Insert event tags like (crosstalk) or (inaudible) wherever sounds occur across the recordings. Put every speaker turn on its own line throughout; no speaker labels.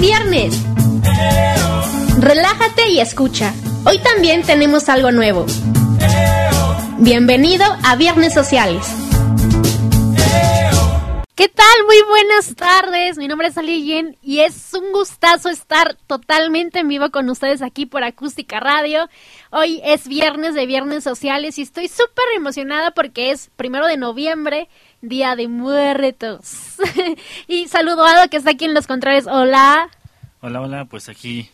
viernes. Relájate y escucha. Hoy también tenemos algo nuevo. Bienvenido a Viernes Sociales. ¿Qué tal? Muy buenas tardes. Mi nombre es Ali y es un gustazo estar totalmente en vivo con ustedes aquí por Acústica Radio. Hoy es viernes de Viernes Sociales y estoy súper emocionada porque es primero de noviembre, Día de Muertos. (laughs) y saludo a Ado que está aquí en los controles. Hola.
Hola, hola, pues aquí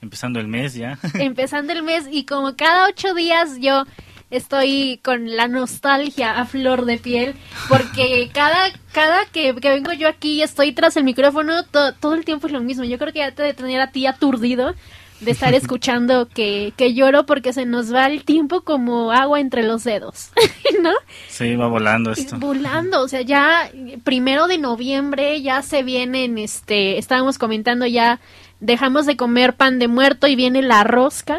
empezando el mes ya. (laughs)
empezando el mes y como cada ocho días yo estoy con la nostalgia a flor de piel porque cada cada que, vengo yo aquí estoy tras el micrófono todo el tiempo es lo mismo yo creo que ya te de tener a ti aturdido de estar escuchando que, que lloro porque se nos va el tiempo como agua entre los dedos, (laughs) ¿no?
Sí, va volando esto.
Volando, o sea, ya primero de noviembre ya se vienen, este, estábamos comentando ya, dejamos de comer pan de muerto y viene la rosca,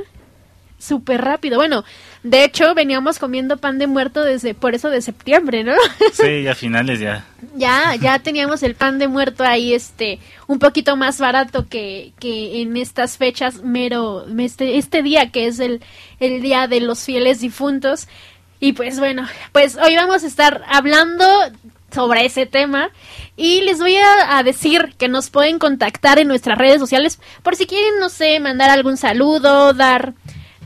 súper rápido. Bueno, de hecho, veníamos comiendo pan de muerto desde, por eso de septiembre, ¿no? (laughs)
Sí, a finales ya.
ya, ya teníamos el pan de muerto ahí, este, un poquito más barato que, que en estas fechas, mero, este, este día que es el, el día de los fieles difuntos. Y pues bueno, pues hoy vamos a estar hablando sobre ese tema y les voy a, a, decir que nos pueden contactar en nuestras redes sociales por si quieren, no sé, mandar algún saludo, dar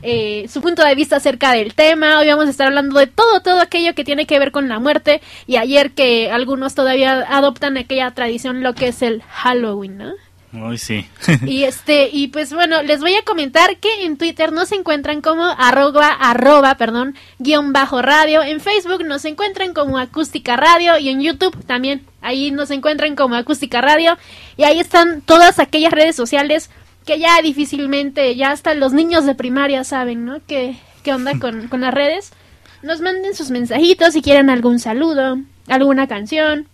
eh, su punto de vista acerca del tema. Hoy vamos a estar hablando de todo, todo aquello que tiene que ver con la muerte. Y ayer que algunos todavía adoptan aquella tradición, lo que es el Halloween, ¿no?
Hoy sí.
y este, y pues bueno, les voy a comentar que en Twitter nos encuentran como arroba, arroba, perdón, guion bajo radio. En Facebook nos encuentran como acústica radio y en YouTube también. Ahí nos encuentran como acústica radio. Y ahí están todas aquellas redes sociales que ya difícilmente, ya hasta los niños de primaria saben, ¿no? ¿Qué, qué onda con, con las redes? Nos manden sus mensajitos si quieren algún saludo, alguna canción.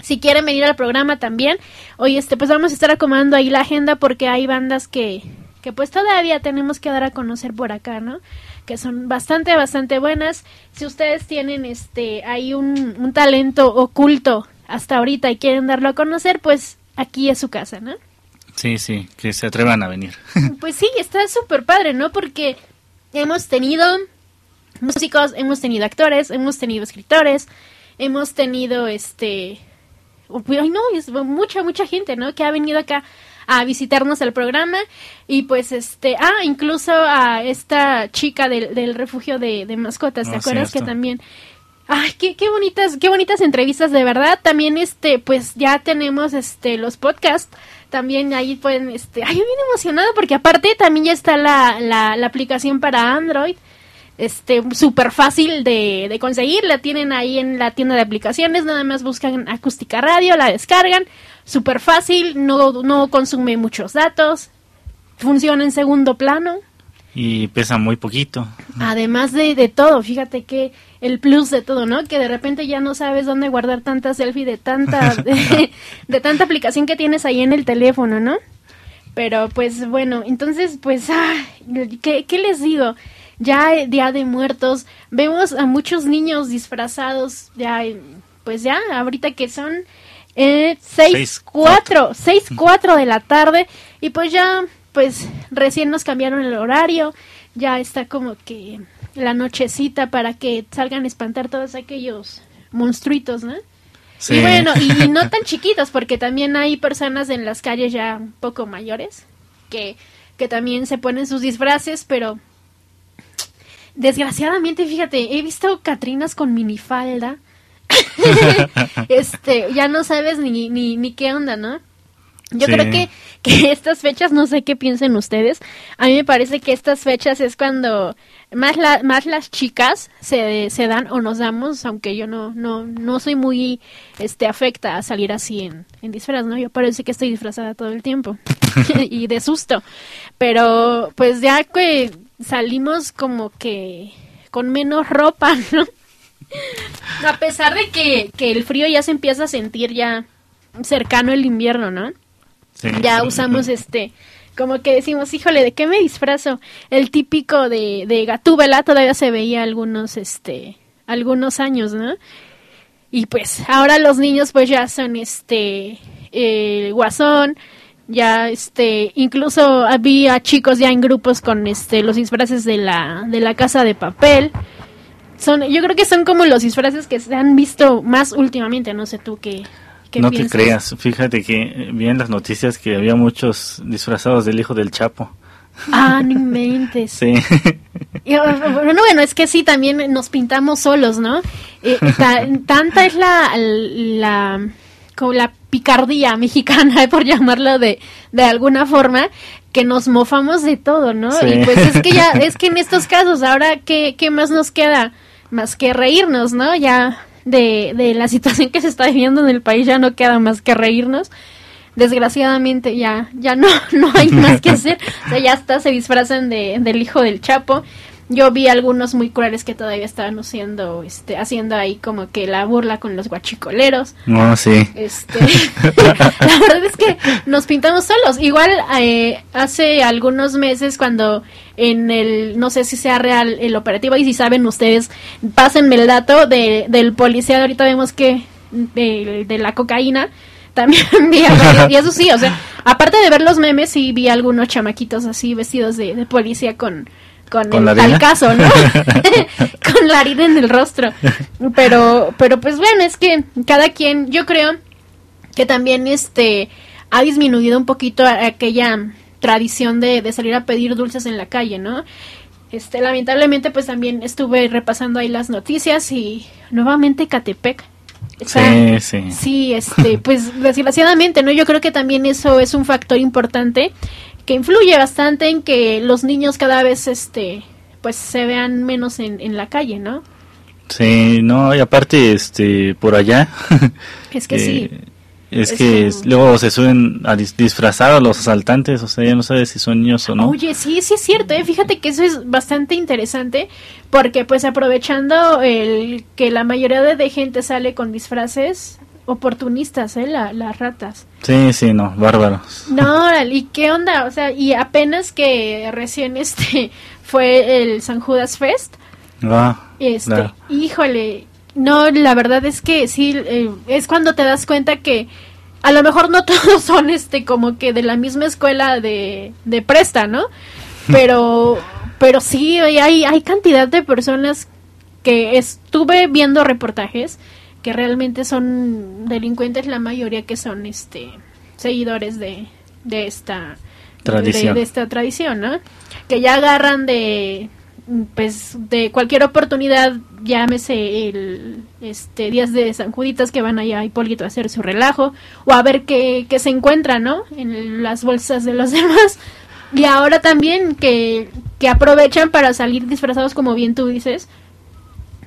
Si quieren venir al programa también. Hoy este pues vamos a estar acomodando ahí la agenda porque hay bandas que que pues todavía tenemos que dar a conocer por acá, ¿no? Que son bastante bastante buenas. Si ustedes tienen este ahí un, un talento oculto hasta ahorita y quieren darlo a conocer, pues aquí es su casa, ¿no?
Sí, sí, que se atrevan a venir. (laughs)
Pues sí, está súper padre, ¿no? Porque hemos tenido músicos, hemos tenido actores, hemos tenido escritores, hemos tenido este... Ay, no, es mucha, mucha gente, ¿no? Que ha venido acá a visitarnos al programa y pues este, ah, incluso a esta chica del, del refugio de, de mascotas, ¿te oh, acuerdas que también Ay, qué, qué bonitas, qué bonitas entrevistas, de verdad. También, este, pues ya tenemos, este, los podcasts. También ahí pueden, este, ay, yo bien emocionado porque aparte también ya está la, la, la aplicación para Android. Este, súper fácil de, de conseguir. La tienen ahí en la tienda de aplicaciones. Nada más buscan acústica radio, la descargan. Súper fácil, no, no consume muchos datos. Funciona en segundo plano.
Y pesa muy poquito.
Además de, de todo, fíjate que el plus de todo, ¿no? Que de repente ya no sabes dónde guardar tanta selfie de tanta, (laughs) de, tanta aplicación que tienes ahí en el teléfono, ¿no? Pero pues bueno, entonces pues, ah, ¿qué, ¿qué, les digo? Ya Día de Muertos, vemos a muchos niños disfrazados, ya, pues ya, ahorita que son eh, seis, cuatro, seis, cuatro de la tarde, y pues ya, pues recién nos cambiaron el horario, ya está como que la nochecita para que salgan a espantar todos aquellos monstruitos, ¿no? Sí. Y bueno, y, no tan chiquitos, porque también hay personas en las calles ya un poco mayores que, que también se ponen sus disfraces, pero desgraciadamente, fíjate, he visto Catrinas con minifalda. (laughs) este, ya no sabes ni, ni, ni qué onda, ¿no? Yo creo que, que (laughs) estas fechas, no sé qué piensen ustedes, a mí me parece que estas fechas es cuando más, la, más las chicas se, se dan o nos damos, aunque yo no, no, no soy muy este, afecta a salir así en, en disfraz, ¿no? Yo parece que estoy disfrazada todo el tiempo (laughs) (laughs) y de susto, pero pues ya que salimos como que con menos ropa, ¿no? A pesar de que, que el frío ya se empieza a sentir ya cercano el invierno, ¿no? Ya usamos (laughs) este, como que decimos, híjole, ¿de qué me disfrazo? El típico de, de Gatúbela todavía se veía algunos, este, algunos años, ¿no? Y pues ahora los niños pues ya son este, el guasón, Ya, este, incluso había chicos ya en grupos con este los disfraces de la, de la casa de papel. Son, yo creo que son como los disfraces que se han visto más últimamente, no sé tú qué, qué
no
piensas.
te creas, fíjate que eh, vi en las noticias que había muchos disfrazados del hijo del Chapo.
Ah, no (laughs) inventes.
Sí.
Bueno, bueno, es que sí, también nos pintamos solos, ¿no? Eh, ta- (laughs) tanta es la, la, como la picardía mexicana, por llamarlo de, de alguna forma, que nos mofamos de todo, ¿no?
Sí.
Y pues es que ya, (laughs) es que en estos casos, ahora, ¿qué, qué más nos queda? Más que reírnos, ¿no? Ya de, de la situación que se está viviendo en el país, ya no queda más que reírnos. Desgraciadamente ya ya no (laughs) no hay más que hacer. O sea ya hasta se disfrazan de del hijo del Chapo yo vi algunos muy crueles que todavía estaban haciendo este haciendo ahí como que la burla con los guachicoleros.
No, sí.
este (laughs) la verdad es que nos pintamos solos. Igual eh, hace algunos meses cuando en el no sé si sea real el operativo y si saben ustedes pásenme el dato de, del policía. Ahorita vemos que de, de la cocaína (laughs) también vi y eso sí, o sea, aparte de ver los memes, sí vi algunos chamaquitos así vestidos de, de policía con, con,
¿Con
el
la harina?
al caso, ¿no? (laughs) (laughs) con la harina en el rostro. Pero, pero pues bueno, es que cada quien, yo creo que también este ha disminuido un poquito aquella tradición de, de salir a pedir dulces en la calle, ¿no? Este, lamentablemente, pues también estuve repasando ahí las noticias y nuevamente Catepec.
Sí, sí.
Sí, este, pues (laughs) desgraciadamente, ¿no? Yo creo que también eso es un factor importante que influye bastante en que los niños cada vez, este, pues se vean menos en, en la calle, ¿no?
Sí, no, y aparte, este, por allá. (laughs)
Es que sí.
eh, Es,
Es
que
como-
luego se suben a dis- disfrazar a los asaltantes, o sea, ya no sabes si son niños o no.
Oye, sí, sí es cierto, ¿eh? fíjate que eso es bastante interesante porque pues aprovechando el que la mayoría de, de gente sale con disfraces oportunistas, ¿eh? La- las ratas.
Sí, sí, no, bárbaros.
No, (laughs) ¿y qué onda? O sea, y apenas que recién este (laughs) fue el San Judas Fest,
Ah,
este,
claro.
híjole, no, la verdad es que sí, eh, es cuando te das cuenta que a lo mejor no (laughs) todos son este como que de la misma escuela de, de presta, ¿no? Pero, pero sí, hay, hay cantidad de personas que estuve viendo reportajes que realmente son delincuentes, la mayoría que son este seguidores de, de esta
Tradición.
de, de esta tradición, ¿no? Que ya agarran de pues de cualquier oportunidad, llámese el este días de San Juditas que van allá a Hipólito a hacer su relajo o a ver qué, qué se encuentra, ¿no? En las bolsas de los (laughs) demás. Y ahora también que, que aprovechan para salir disfrazados como bien tú dices.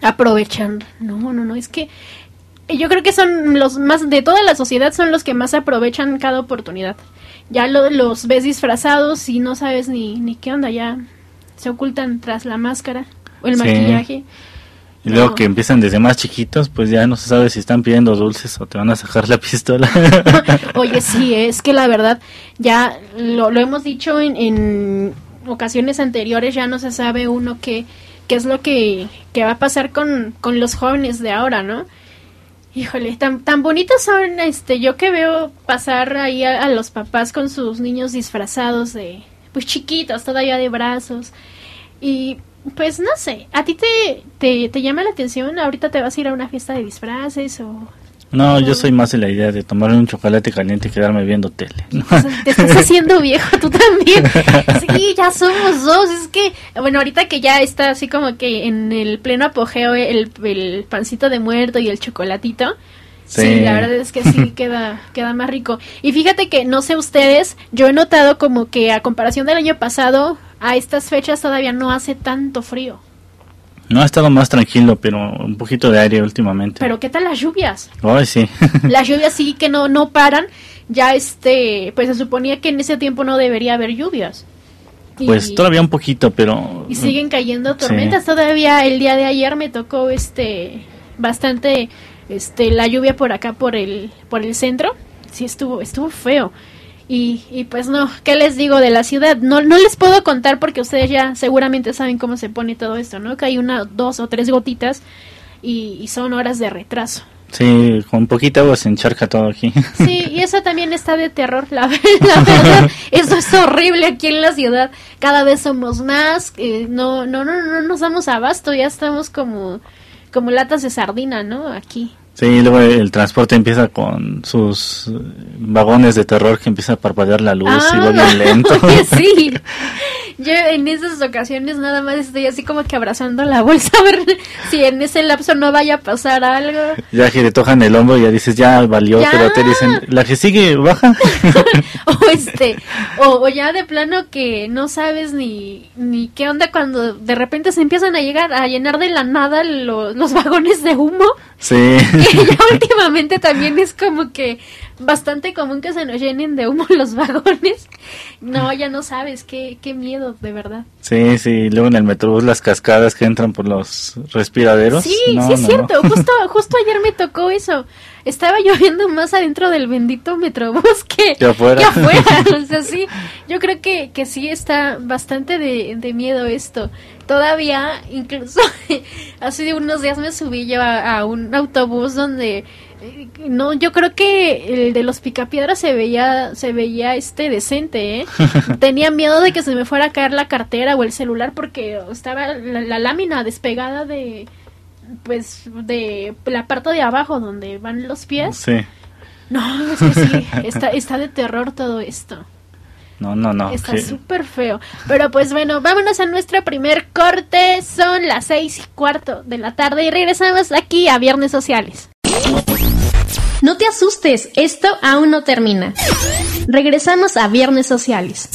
Aprovechan. No, no, no, es que yo creo que son los más de toda la sociedad son los que más aprovechan cada oportunidad. Ya lo- los ves disfrazados y no sabes ni, ni qué onda, ya se ocultan tras la máscara o el
Sí.
maquillaje.
Y luego
No.
que empiezan desde más chiquitos, pues ya no se sabe si están pidiendo dulces o te van a sacar la pistola. (laughs)
Oye, (laughs) sí, es que la verdad, ya lo, lo hemos dicho en, en ocasiones anteriores, ya no se sabe uno qué, qué es lo que, que va a pasar con, con los jóvenes de ahora, ¿no? Híjole, tan, tan bonitos son, este, yo que veo pasar ahí a, a los papás con sus niños disfrazados de, pues chiquitos, todavía de brazos. Y pues no sé, ¿a ti te, te, te llama la atención? ¿Ahorita te vas a ir a una fiesta de disfraces o...?
No, yo soy más de la idea de tomarme un chocolate caliente y quedarme viendo tele. ¿no?
Te estás haciendo viejo tú también. Sí, ya somos dos. Es que, bueno, ahorita que ya está así como que en el pleno apogeo el, el pancito de muerto y el chocolatito. Sí.
Sí.
la verdad es que sí (laughs) queda, queda más rico. Y fíjate que, no sé ustedes, yo he notado como que a comparación del año pasado, a estas fechas todavía no hace tanto frío.
No ha estado más tranquilo, pero un poquito de aire últimamente.
Pero ¿qué tal las lluvias?
Ay, sí. (laughs)
Las lluvias sí que no, no paran. Ya este, pues se suponía que en ese tiempo no debería haber lluvias. Y-
pues todavía un poquito, pero...
y siguen cayendo
Sí.
tormentas todavía el día de ayer me tocó este bastante este la lluvia por acá por el por el centro sí estuvo estuvo feo y, y pues no qué les digo de la ciudad no no les puedo contar porque ustedes ya seguramente saben cómo se pone todo esto no que hay una dos o tres gotitas y, y son horas de retraso
Sí, con poquita agua se encharca todo aquí.
Sí, y (laughs) eso también está de terror, la, la (laughs) verdad. Eso es horrible aquí en la ciudad. Cada vez somos más, eh, no, no, no, no nos damos abasto, ya estamos como, como latas de sardina, ¿no? Aquí.
Sí, luego el transporte empieza con sus eh, vagones de terror que empieza a parpadear la luz y va bien
Ah,
lento. (laughs)
sí. (laughs) Yo en esas ocasiones nada más estoy así como que abrazando la bolsa a ver (laughs) si en ese lapso no vaya a pasar algo.
ya que te tocan el hombro ya dices ya valió,
Ya.
pero te dicen la que sigue baja. (laughs) (laughs)
o este o, o ya de plano que no sabes ni ni qué onda cuando de repente se empiezan a llegar a llenar de la nada lo- los vagones de humo
sí.
que ya últimamente también es como que bastante común que se nos llenen de humo los vagones no ya no sabes qué qué miedo de verdad
Sí, sí, luego en el metrobús las cascadas que entran por los respiraderos.
sí
No,
sí es
no,
cierto
no. (laughs)
justo justo ayer me tocó eso estaba lloviendo más adentro del bendito metrobús (laughs) que,
Que afuera.
que afuera. (laughs) O sea, sí, yo creo que, que sí está bastante de, de miedo esto. Todavía, incluso hace unos días me subí yo a, a un autobús donde no, yo creo que el de los picapiedras se veía, se veía este decente, ¿eh? (laughs) Tenía miedo de que se me fuera a caer la cartera o el celular porque estaba la, la lámina despegada de, pues, de la parte de abajo donde van los pies.
Sí.
No, es que sí, está, está de terror todo esto.
No, no, no.
Está súper feo. Pero pues bueno, vámonos a nuestro primer corte. Son las seis y cuarto de la tarde y regresamos aquí a Viernes Sociales. No te asustes, esto aún no termina. Regresamos a Viernes Sociales.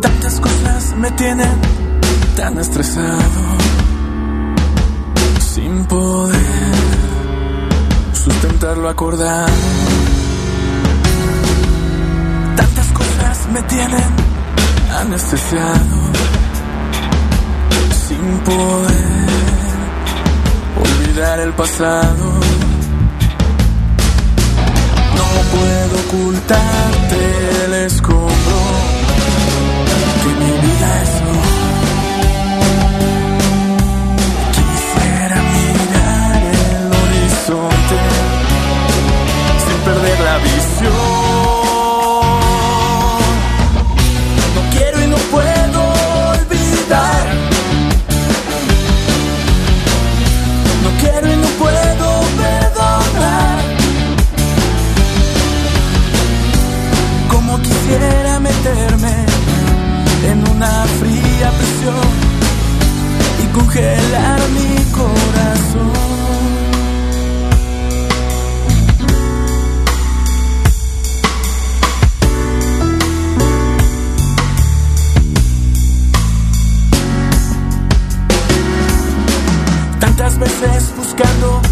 Tantas cosas me tienen tan estresado, sin poder sustentar lo acordado. Tantas cosas me tienen anestesiado, sin poder olvidar el pasado. No puedo ocultarte el escombro congelar mi corazón. Tantas veces buscando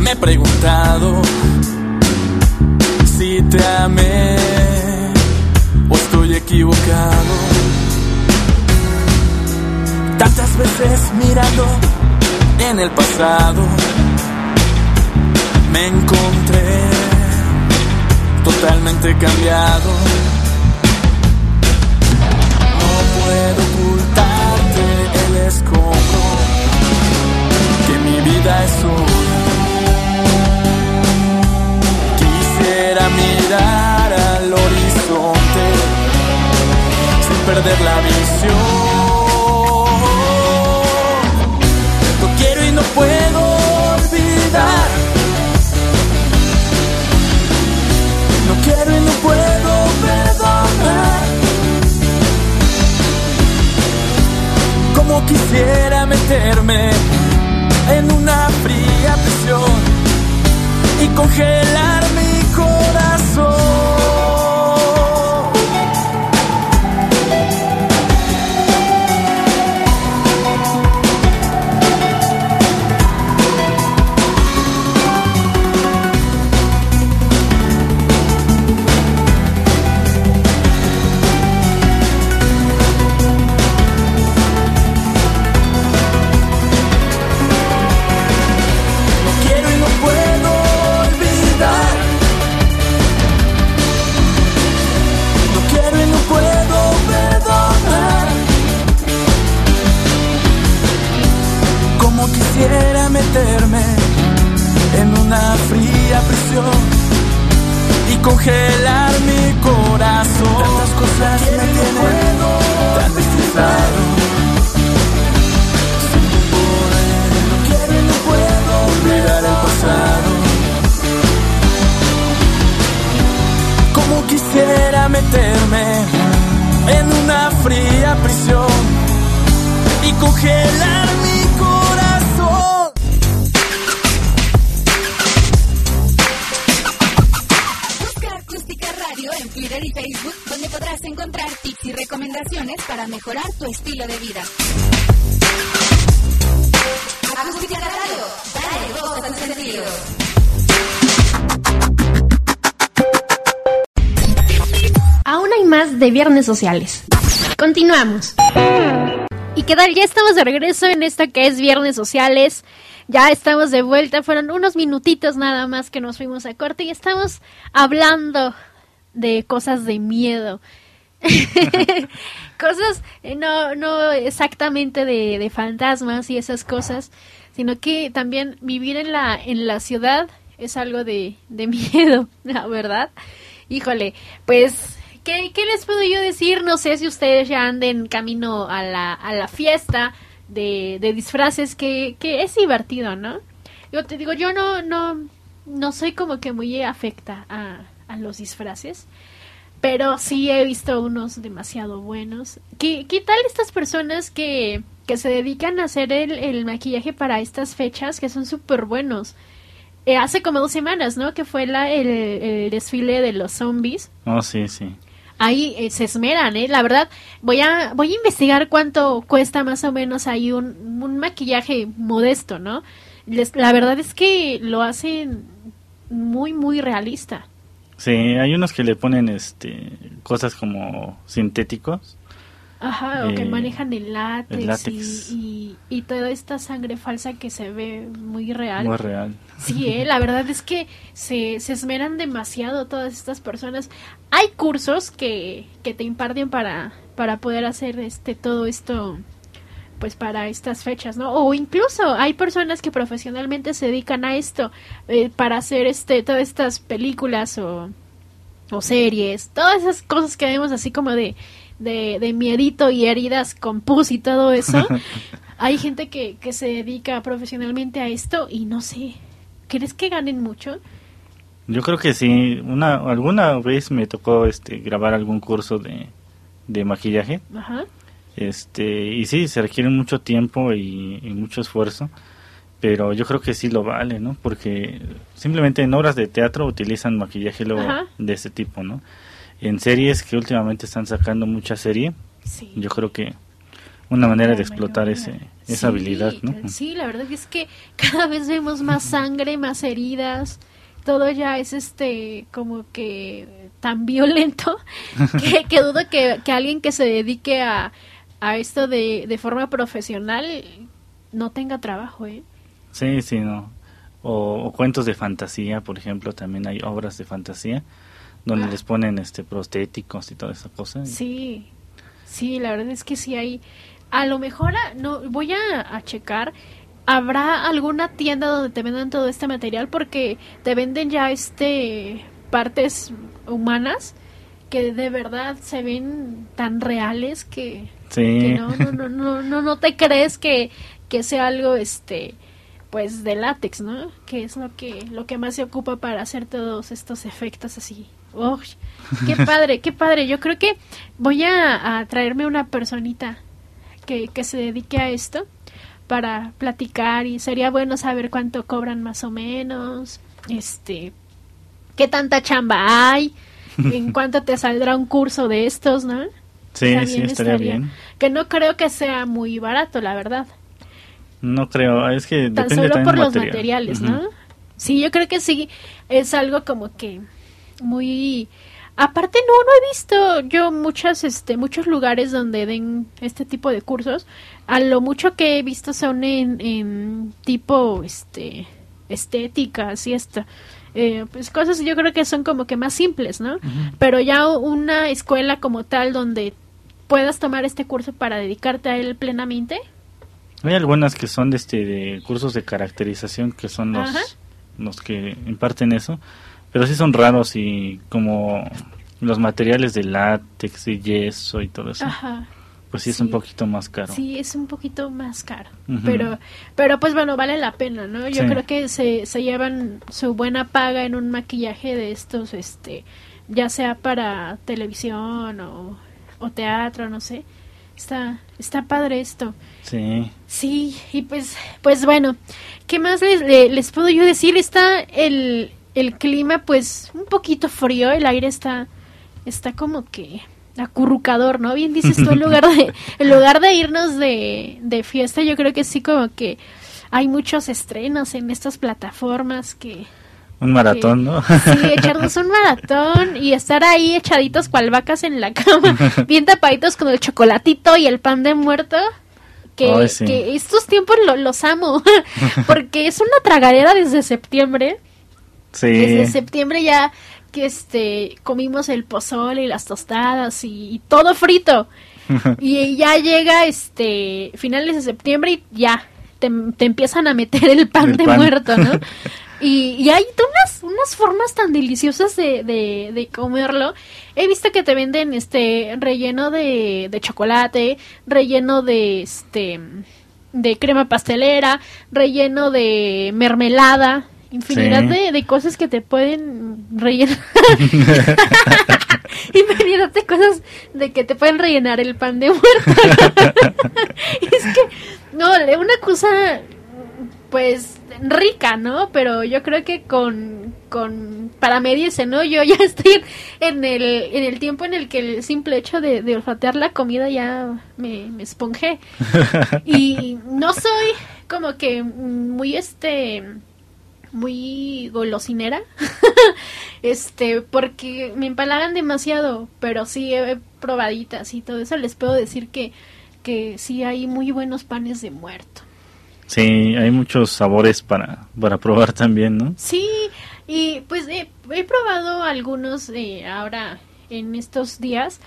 me he preguntado si te amé o estoy equivocado. Veces mirando en el pasado me encontré totalmente cambiado. No puedo ocultarte el escombro que mi vida es hoy. Quisiera mirar al horizonte sin perder la visión. Puedo olvidar. No quiero y no puedo perdonar. Como quisiera meterme en una fría prisión y congelar mi corazón. Congelar mi corazón. Tantas cosas me tienen tan destrozado. Sin poder, no quiero y no puedo olvidar el pasado. Como quisiera meterme en una fría prisión y congelar mi
encontrar tips y recomendaciones para mejorar tu estilo de vida. Acústica Radio, dale voz al sentido.
Aún hay más de Viernes Sociales. Continuamos. ¿Y qué tal? Ya estamos de regreso en esto que es Viernes Sociales. Ya estamos de vuelta. Fueron unos minutitos nada más que nos fuimos a corte y estamos hablando de cosas de miedo. (laughs) cosas, eh, no, no exactamente de, de fantasmas y esas cosas, sino que también vivir en la, en la ciudad es algo de, de (laughs) miedo, la verdad. Híjole, pues ¿Qué, ¿Qué, les puedo yo decir? No sé si ustedes ya anden camino a la, a la fiesta de, de disfraces, que, que, es divertido, ¿no? Yo te digo, yo no, no, no soy como que muy afecta a, a los disfraces, pero sí he visto unos demasiado buenos. ¿Qué, qué tal estas personas que, que se dedican a hacer el, el maquillaje para estas fechas, que son súper buenos? Eh, hace como dos semanas, ¿no? Que fue la, el, el desfile de los zombies.
Oh, sí, sí
ahí eh, se esmeran, ¿eh? La verdad, voy a, voy a investigar cuánto cuesta más o menos ahí un, un maquillaje modesto, ¿no? Les, la verdad es que lo hacen muy, muy realista.
Sí, hay unos que le ponen este cosas como sintéticos.
Ajá, o
Eh,
que manejan el látex,
el látex.
Y, y, y toda esta sangre falsa que se ve muy real.
Muy real.
Sí, eh, la verdad es que se, se esmeran demasiado todas estas personas. Hay cursos que, que te imparten para, para poder hacer este todo esto pues para estas fechas, ¿no? O incluso hay personas que profesionalmente se dedican a esto eh, para hacer este todas estas películas o, o series, todas esas cosas que vemos así como de, de, de miedito y heridas con pus y todo eso. (laughs) hay gente que, que se dedica profesionalmente a esto y no sé, ¿crees que ganen mucho?
Yo creo que sí. Una, alguna vez me tocó este grabar algún curso de, de maquillaje.
Ajá.
Este, y sí, se requiere mucho tiempo y, y mucho esfuerzo, pero yo creo que sí lo vale, ¿no? Porque simplemente en obras de teatro utilizan maquillaje luego de este tipo, ¿no? En series que últimamente están sacando mucha serie,
Sí.
yo creo que una manera de explotar ese, esa
Sí,
habilidad, ¿no?
Sí, la verdad es que cada vez vemos más sangre, más heridas. Todo ya es este como que tan violento (laughs) que, que dudo que, que alguien que se dedique a, a esto de, de forma profesional no tenga trabajo, ¿eh?
Sí, sí, no. O, o cuentos de fantasía, por ejemplo, también hay obras de fantasía donde
Ah.
les ponen este prostéticos y toda esa cosa.
Sí, sí, la verdad es que sí hay. A lo mejor, a- no, voy a, a checar. ¿Habrá alguna tienda donde te vendan todo este material? Porque te venden ya este partes humanas que de verdad se ven tan reales que,
Sí.
que no, no, no, no, no, no te crees que, que sea algo este pues de látex, ¿no? Que es lo que, lo que más se ocupa para hacer todos estos efectos así. ¡Uy! ¡Qué (laughs) padre, qué padre! Yo creo que voy a, a traerme una personita que, que se dedique a esto para platicar y sería bueno saber cuánto cobran más o menos, este, qué tanta chamba hay, en cuánto te saldrá un curso de estos, ¿no?
Sí,
También
sí, estaría bien.
Que no creo que sea muy barato, la verdad.
No creo, es que
Tan
depende
solo por los
material.
materiales. ¿no? Sí, yo creo que sí, es algo como que muy... Aparte no, no he visto yo muchas, este, muchos lugares donde den este tipo de cursos. A lo mucho que he visto son en, en tipo, este, estéticas y esto. Eh, pues cosas yo creo que son como que más simples, ¿no? Pero ya una escuela como tal donde puedas tomar este curso para dedicarte a él plenamente,
Hay algunas que son de, este, de cursos de caracterización que son los,
Ajá.
los que imparten eso, pero sí son raros y como los materiales de látex y yeso y todo eso,
Ajá.
Pues sí, es un poquito más caro.
Sí, es un poquito más caro. Pero, pero pues bueno, vale la pena, ¿no? Yo
Sí.
creo que se, se llevan su buena paga en un maquillaje de estos, este, ya sea para televisión o, o teatro, no sé. Está, está padre esto.
Sí,
Sí, y pues, pues bueno, ¿qué más les, le- les puedo yo decir? Está el, el clima pues un poquito frío, el aire está, está como que acurrucador, ¿no? Bien dices tú, en (laughs) lugar de, en lugar de irnos de, de fiesta, yo creo que sí como que hay muchos estrenos en estas plataformas que...
un maratón, ¿no?
Sí, echarnos un maratón y estar ahí echaditos cual vacas en la cama, (laughs) bien tapaditos con el chocolatito y el pan de muerto. Que,
Ay, sí.
que estos tiempos lo- los amo, (laughs) porque es una tragadera desde septiembre.
sí,
Desde septiembre ya que este comimos el pozole y las tostadas y, y todo frito. (laughs) Y ya llega este finales de septiembre y ya te, te empiezan a meter el pan
El
de
pan.
muerto, ¿no? (laughs) Y, y hay unas, unas formas tan deliciosas de, de, de comerlo. He visto que te venden este relleno de, de chocolate, relleno de este de crema pastelera, relleno de mermelada, infinidad
Sí.
de, de cosas que te pueden rellenar. (laughs) infinidad de cosas de que te pueden rellenar el pan de muerto. (laughs) es que, no, una cosa, pues, rica, ¿no? Pero yo creo que con, con, para medirse, ¿no? Yo ya (laughs) estoy en el, en el tiempo en el que el simple hecho de, de olfatear la comida ya me, me esponjé. Y no soy como que muy, este, muy golosinera. (laughs) este, porque me empalagan demasiado, pero sí he probaditas y todo eso les puedo decir que que sí hay muy buenos panes de muerto.
sí, hay muchos sabores para, para probar también, ¿no?
Sí, y pues he, he probado algunos eh, ahora en estos días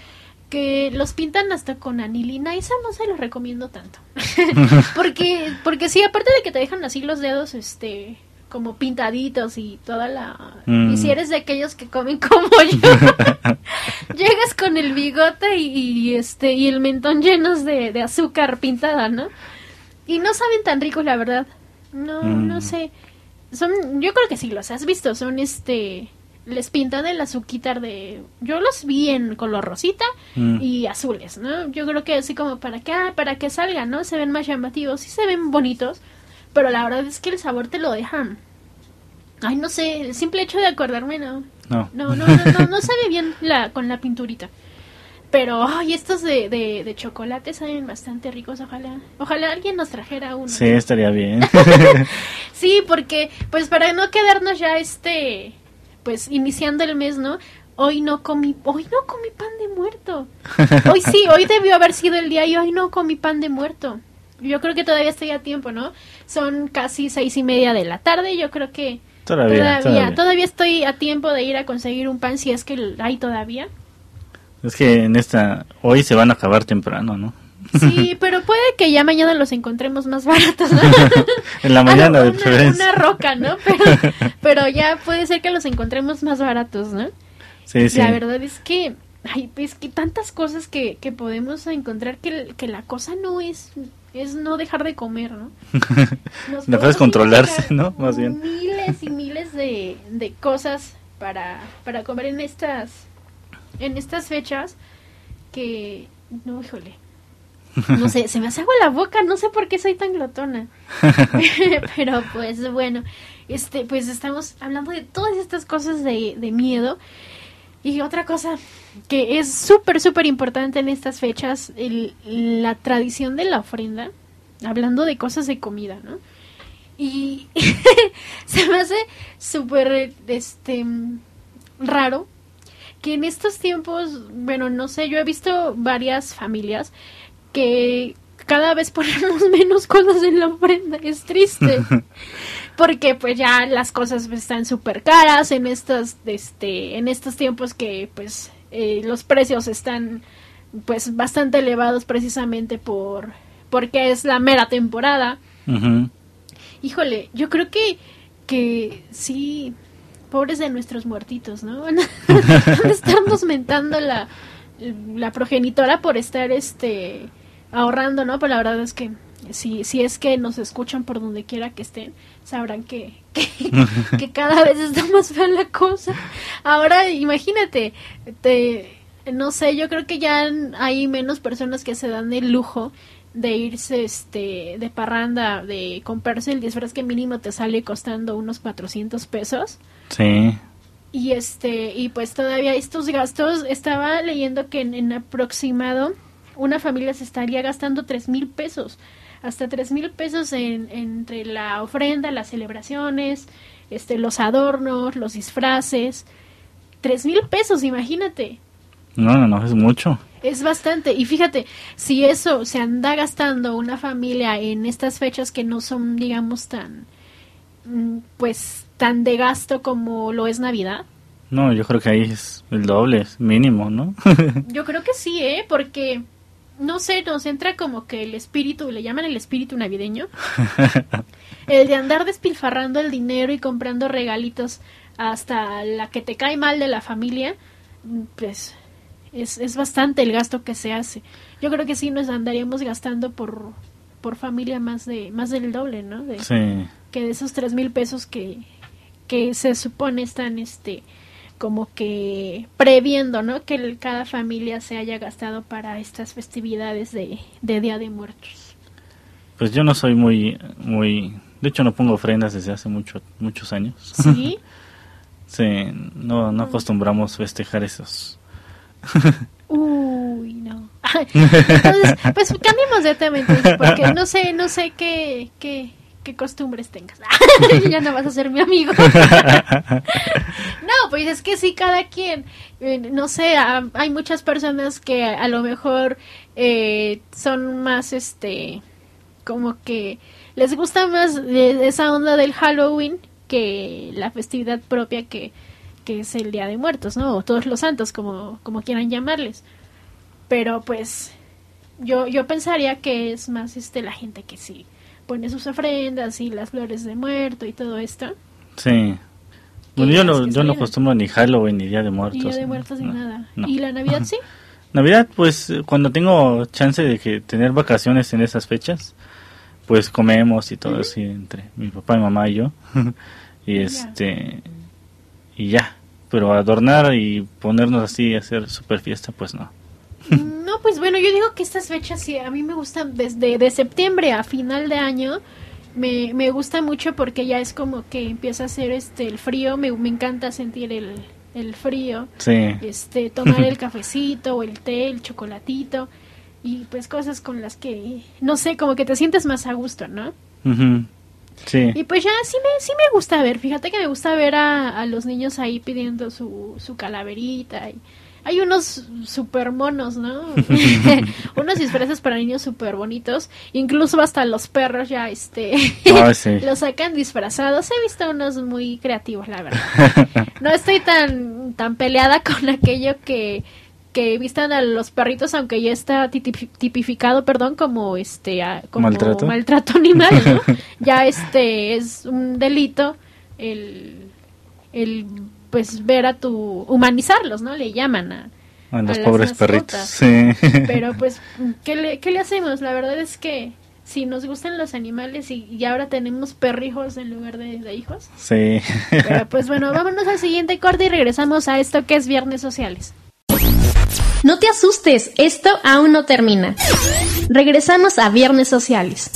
que los pintan hasta con anilina y esa no se los recomiendo tanto. (laughs) porque porque sí, aparte de que te dejan así los dedos este como pintaditos y toda la
Mm.
y si eres de aquellos que comen como yo (laughs) llegas con el bigote y, y, este y el mentón llenos de, de azúcar pintada, ¿no? Y no saben tan ricos, la verdad. No,
Mm.
no sé. Son, yo creo que sí los has visto. Son este, les pintan el azuquitar de, yo los vi en color rosita
Mm.
y azules, ¿no? Yo creo que así como para que, ah, para que salgan, ¿no? Se ven más llamativos, sí se ven bonitos, pero la verdad es que el sabor te lo dejan. Ay, no sé, el simple hecho de acordarme, no.
No.
No, no, no, no, no sabe bien la, con la pinturita. Pero, ay, estos de, de, de chocolate saben bastante ricos, ojalá. Ojalá alguien nos trajera uno.
Sí, estaría bien. (laughs)
Sí, porque, pues para no quedarnos ya este, pues iniciando el mes, ¿no? Hoy no comí, hoy no comí pan de muerto. (laughs) Hoy sí, hoy debió haber sido el día y hoy no comí pan de muerto. Yo creo que todavía estoy a tiempo, ¿no? Son casi seis y media de la tarde, yo creo que
Todavía,
todavía,
todavía.
todavía estoy a tiempo de ir a conseguir un pan si es que hay todavía.
Es que en esta, hoy se van a acabar temprano, ¿no?
Sí, (laughs) pero puede que ya mañana los encontremos más baratos. ¿no? (laughs)
En la mañana de preferencia.
una roca, ¿no? Pero, (laughs) pero ya puede ser que los encontremos más baratos, ¿no?
Sí, sí.
La verdad es que hay es que tantas cosas que, que podemos encontrar que, que la cosa no es es no dejar de comer, ¿no? (laughs) Nos
La cosa
podemos
es controlarse, ¿no? Más bien.
Miles y miles de, de cosas para, para comer en estas en estas fechas que no, híjole. No sé, se me hace agua la boca, no sé por qué soy tan glotona. (laughs) (laughs) Pero pues bueno, este pues estamos hablando de todas estas cosas de, de miedo. Y otra cosa que es súper, súper importante en estas fechas, la tradición de la ofrenda, hablando de cosas de comida, ¿no? Y (laughs) se me hace súper, este, raro que en estos tiempos, bueno, no sé, yo he visto varias familias que cada vez ponemos (laughs) menos cosas en la ofrenda, es triste. (laughs) Porque pues ya las cosas están súper caras en estos, este, en estos tiempos que pues eh, los precios están pues bastante elevados precisamente por porque es la mera temporada. Híjole, yo creo que, que sí, pobres de nuestros muertitos, ¿no? (laughs) (laughs) Estarnos mentando la, la progenitora por estar este ahorrando, ¿no? Pero la verdad es que si, si es que nos escuchan por donde quiera que estén, sabrán que, que, (laughs) que cada vez está más fea la cosa. Ahora, imagínate, te, no sé, yo creo que ya hay menos personas que se dan el lujo de irse este de parranda, de comprarse el disfraz que mínimo te sale costando unos 400 pesos.
Sí.
Y este, y pues todavía estos gastos, estaba leyendo que en, en aproximado una familia se estaría gastando tres mil pesos, hasta tres mil pesos en, entre la ofrenda, las celebraciones, este, los adornos, los disfraces, tres mil pesos, imagínate.
No, no, no, es mucho.
Es bastante. Y fíjate, si eso se anda gastando una familia en estas fechas que no son, digamos, tan, mm, pues, tan de gasto como lo es Navidad.
No, yo creo que ahí es el doble, es mínimo, ¿no? (laughs)
Yo creo que sí, ¿eh? Porque, no sé, nos entra como que el espíritu, le llaman el espíritu navideño. (laughs) el de andar despilfarrando el dinero y comprando regalitos hasta la que te cae mal de la familia, pues es, es bastante el gasto que se hace. Yo creo que sí nos andaríamos gastando por, por familia más de más del doble, ¿no? De,
sí.
Que de esos tres mil pesos que, que se supone están este como que previendo, ¿no? Que el- cada familia se haya gastado para estas festividades de, de Día de Muertos.
Pues yo no soy muy, muy... De hecho, no pongo ofrendas desde hace mucho, muchos años.
¿Sí? (laughs)
Sí, no, no acostumbramos festejar esos. (laughs)
Uy, no. (laughs) Entonces, pues cambiemos de tema entonces, porque no sé, no sé qué, qué, qué costumbres tengas. (laughs) ya no vas a ser mi amigo. (laughs) no, pues es que sí, cada quien, eh, no sé, a- hay muchas personas que a lo mejor eh, son más, este, como que les gusta más de esa onda del Halloween que la festividad propia que, que es el Día de Muertos, ¿no? O todos los santos, como, como quieran llamarles. Pero pues yo, yo pensaría que es más este la gente que sí pone sus ofrendas y las flores de muerto y todo esto.
Sí. Bueno, yo
que
yo no acostumbro ni Halloween ni Día de Muertos.
y Día de
no,
Muertos ni
no,
nada.
no.
¿Y la Navidad sí?
Navidad, pues eh, cuando tengo chance de que tener vacaciones en esas fechas, pues comemos y todo así entre mi papá, mi mamá y yo. (laughs) y este y ya, pero adornar y ponernos así a hacer super fiesta, pues no.
No, pues bueno, yo digo que estas fechas sí, a mí me gustan desde de septiembre a final de año. Me, me gusta mucho porque ya es como que empieza a hacer este el frío. Me, me encanta sentir el, el frío.
Sí.
Este, tomar el (laughs) cafecito o el té, el chocolatito. Y pues cosas con las que, no sé, como que te sientes más a gusto, ¿no?
Sí.
Y pues ya sí me, sí me gusta ver, fíjate que me gusta ver a, a los niños ahí pidiendo su, su calaverita. Y hay unos super monos, ¿no? (laughs) (laughs) unos disfraces para niños super bonitos. Incluso hasta los perros ya este
Ah, (laughs) sí.
los sacan disfrazados. He visto unos muy creativos, la verdad. No estoy tan, tan peleada con aquello que que vistan a los perritos aunque ya está tipificado perdón como este como
Maltrato.
maltrato animal ¿no? ya este es un delito el el pues ver a tu humanizarlos no le llaman a,
A los
a las
pobres perritos. Sí. (laughs)
pero pues ¿qué le, qué le hacemos la verdad es que si nos gustan los animales y, y ahora tenemos perrijos en lugar de, de hijos
sí.
pero (laughs) pues bueno vámonos al siguiente corte y regresamos a esto que es viernes sociales
No te asustes, esto aún no termina. Regresamos a Viernes Sociales.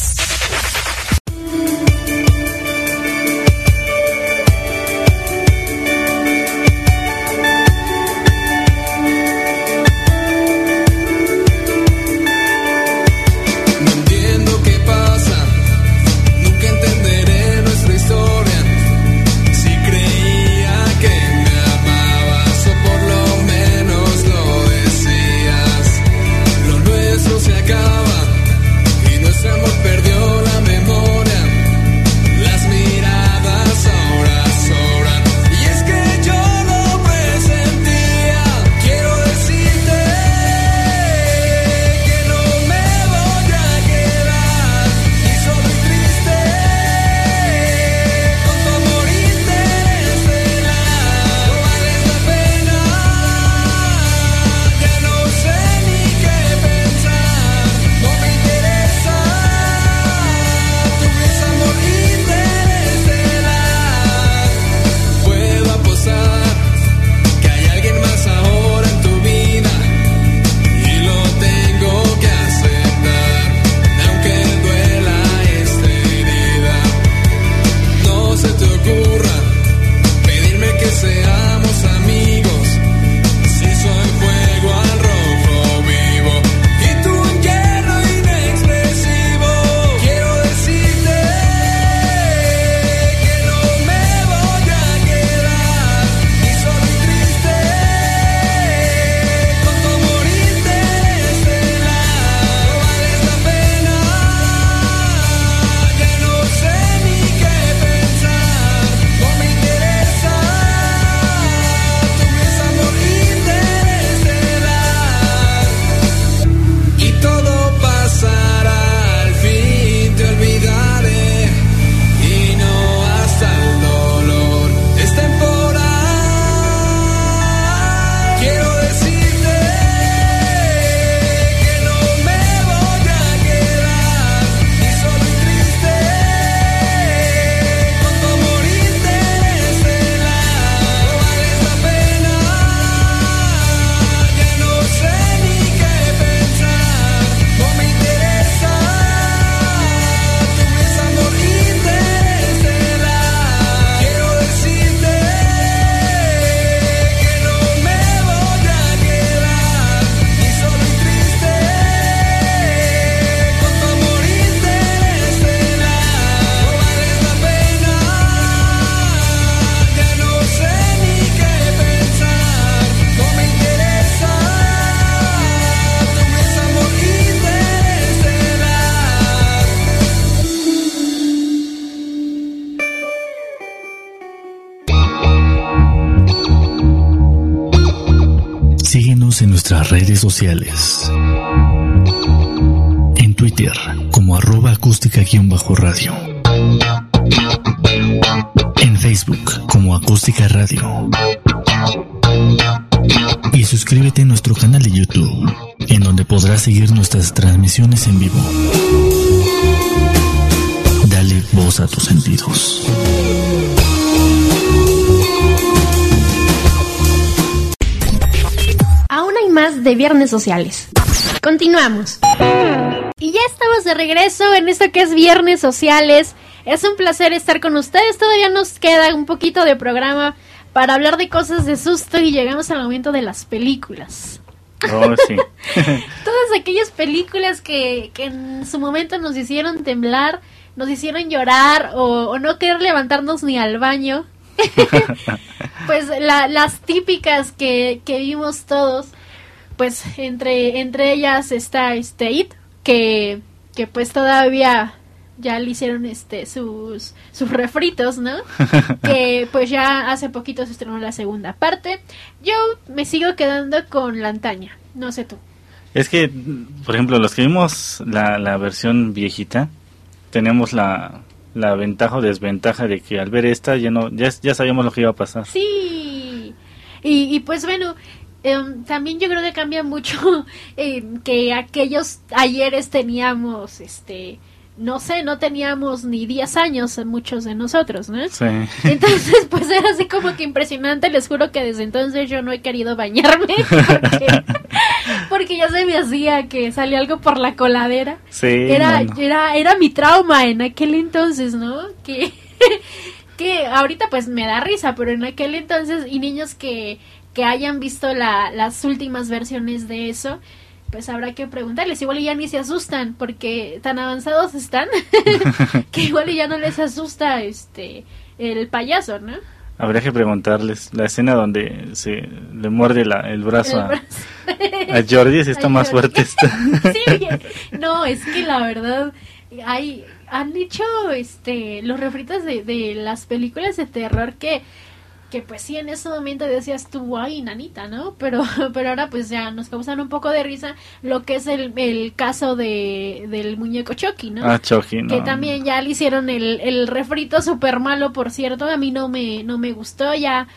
Más de Viernes Sociales. Continuamos.
Y ya estamos de regreso en esto que es Viernes Sociales. Es un placer estar con ustedes. Todavía nos queda un poquito de programa para hablar de cosas de susto y llegamos al momento de las películas.
Oh, sí. (laughs)
Todas aquellas películas que, que en su momento nos hicieron temblar, nos hicieron llorar o, o no querer levantarnos ni al baño. (laughs) pues la- las típicas que, que vimos todos, pues entre, entre ellas está este It, que, que pues todavía ya le hicieron este sus, sus refritos, ¿no? (laughs) que pues ya hace poquito se estrenó la segunda parte. Yo me sigo quedando con la antaña, no sé tú.
Es que, por ejemplo, los que vimos la, la versión viejita, tenemos la, la ventaja o desventaja de que al ver esta ya no ya, ya sabíamos lo que iba a pasar.
Sí. Y, y pues bueno, em, también yo creo que cambia mucho (laughs) em, que aquellos ayeres teníamos, este, no sé, no teníamos ni 10 años muchos de nosotros, ¿no?
Sí. (laughs)
Entonces, pues era así como que impresionante. Les juro que desde entonces yo no he querido bañarme (laughs) porque, porque ya se me hacía que salía algo por la coladera.
Sí,
Era,
no, no.
era, era mi trauma en aquel entonces, ¿no? Que, que ahorita pues me da risa, pero en aquel entonces, y niños que, que hayan visto la, las últimas versiones de eso, pues habrá que preguntarles. Igual y ya ni se asustan, porque tan avanzados están, (laughs) que igual y ya no les asusta este el payaso, ¿no?
Habría que preguntarles la escena donde se le muerde la, el brazo
El
a,
brazo.
a Jordi, si (laughs) está más
Jordi.
fuerte está. (laughs)
Sí, no, es que la verdad, hay, han hecho este, los refritos de, de las películas de terror que, que pues sí, en ese momento decías tú, ay, nanita, ¿no? Pero, (laughs) pero ahora pues ya nos causan un poco de risa lo que es el, el caso de, del muñeco Chucky, ¿no?
Ah, Chucky, no.
que también ya le hicieron el, el refrito súper malo, por cierto, a mí no me, no me gustó, ya,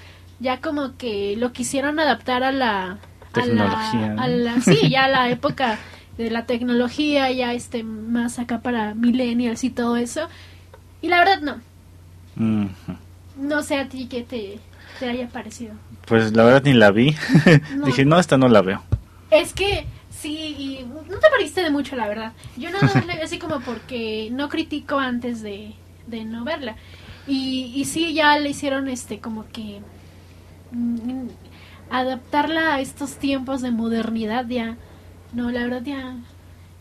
ya como que lo quisieron adaptar a la... a la-
Tecnología, ¿no?
a la- sí, ya a la época de la tecnología, ya este, más acá para millennials y todo eso. Y la verdad no. No sé a ti qué te, te haya parecido.
Pues la verdad ni la vi.
No. (laughs)
Dije, no, esta no la veo.
Es que sí, y no te perdiste de mucho, la verdad. Yo nada más la vi así como porque no critico antes de, de no verla. Y, y sí, ya le hicieron este como que mm, adaptarla a estos tiempos de modernidad ya. No, la verdad ya.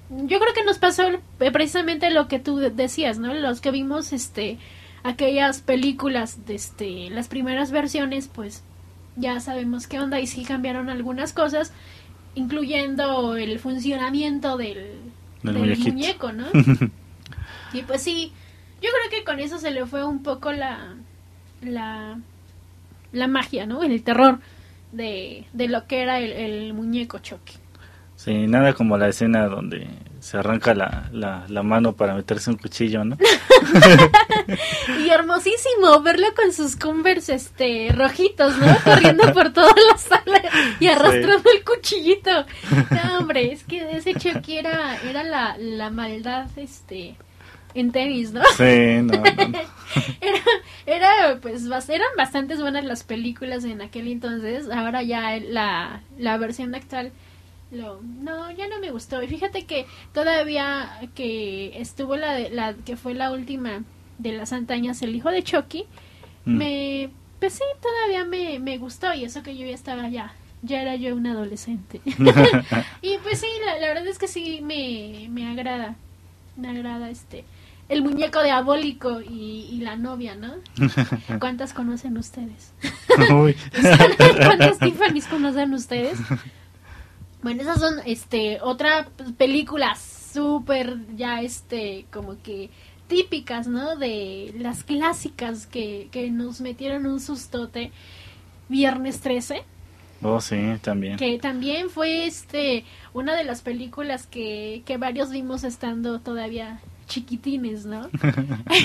Yo creo que nos pasó eh, precisamente lo que tú de- decías, ¿no? Los que vimos este aquellas películas de este las primeras versiones, pues ya sabemos qué onda y sí cambiaron algunas cosas, incluyendo el funcionamiento del,
Del
del
muñequito.
muñeco, ¿no? (laughs) y pues sí, yo creo que con eso se le fue un poco la la, la magia, ¿no? El terror de, de lo que era el, el muñeco Chucky.
Sí, nada como la escena donde se arranca la, la, la mano para meterse un cuchillo, ¿no? (laughs)
Y hermosísimo verlo con sus Converse este rojitos, ¿no? Corriendo por toda la sala y arrastrando el cuchillito. No, hombre, es que ese Chucky era, era la, la maldad este en tenis, ¿no?
Sí, no, no, no. (laughs)
Era, era pues eran bastantes buenas las películas en aquel entonces. Ahora ya la, la versión actual lo, no, ya no me gustó. Y fíjate que todavía que estuvo la, de, la que fue la última de las antañas, el hijo de Chucky,
Mm.
me, pues sí, todavía me, me gustó. Y eso que yo ya estaba ya, ya era yo un adolescente. (laughs) (laughs) y pues sí, la, la verdad es que sí me, me agrada, me agrada este, el muñeco diabólico y, y la novia, ¿no? (laughs) ¿Cuántas conocen ustedes? ¿Cuántas Tiffany's conocen ustedes? Bueno, esas son este otra película súper ya este como que típicas, ¿no? De las clásicas que, que nos metieron un sustote. Viernes 13.
Oh, sí, también.
que también fue este una de las películas que, que varios vimos estando todavía chiquitines, ¿no?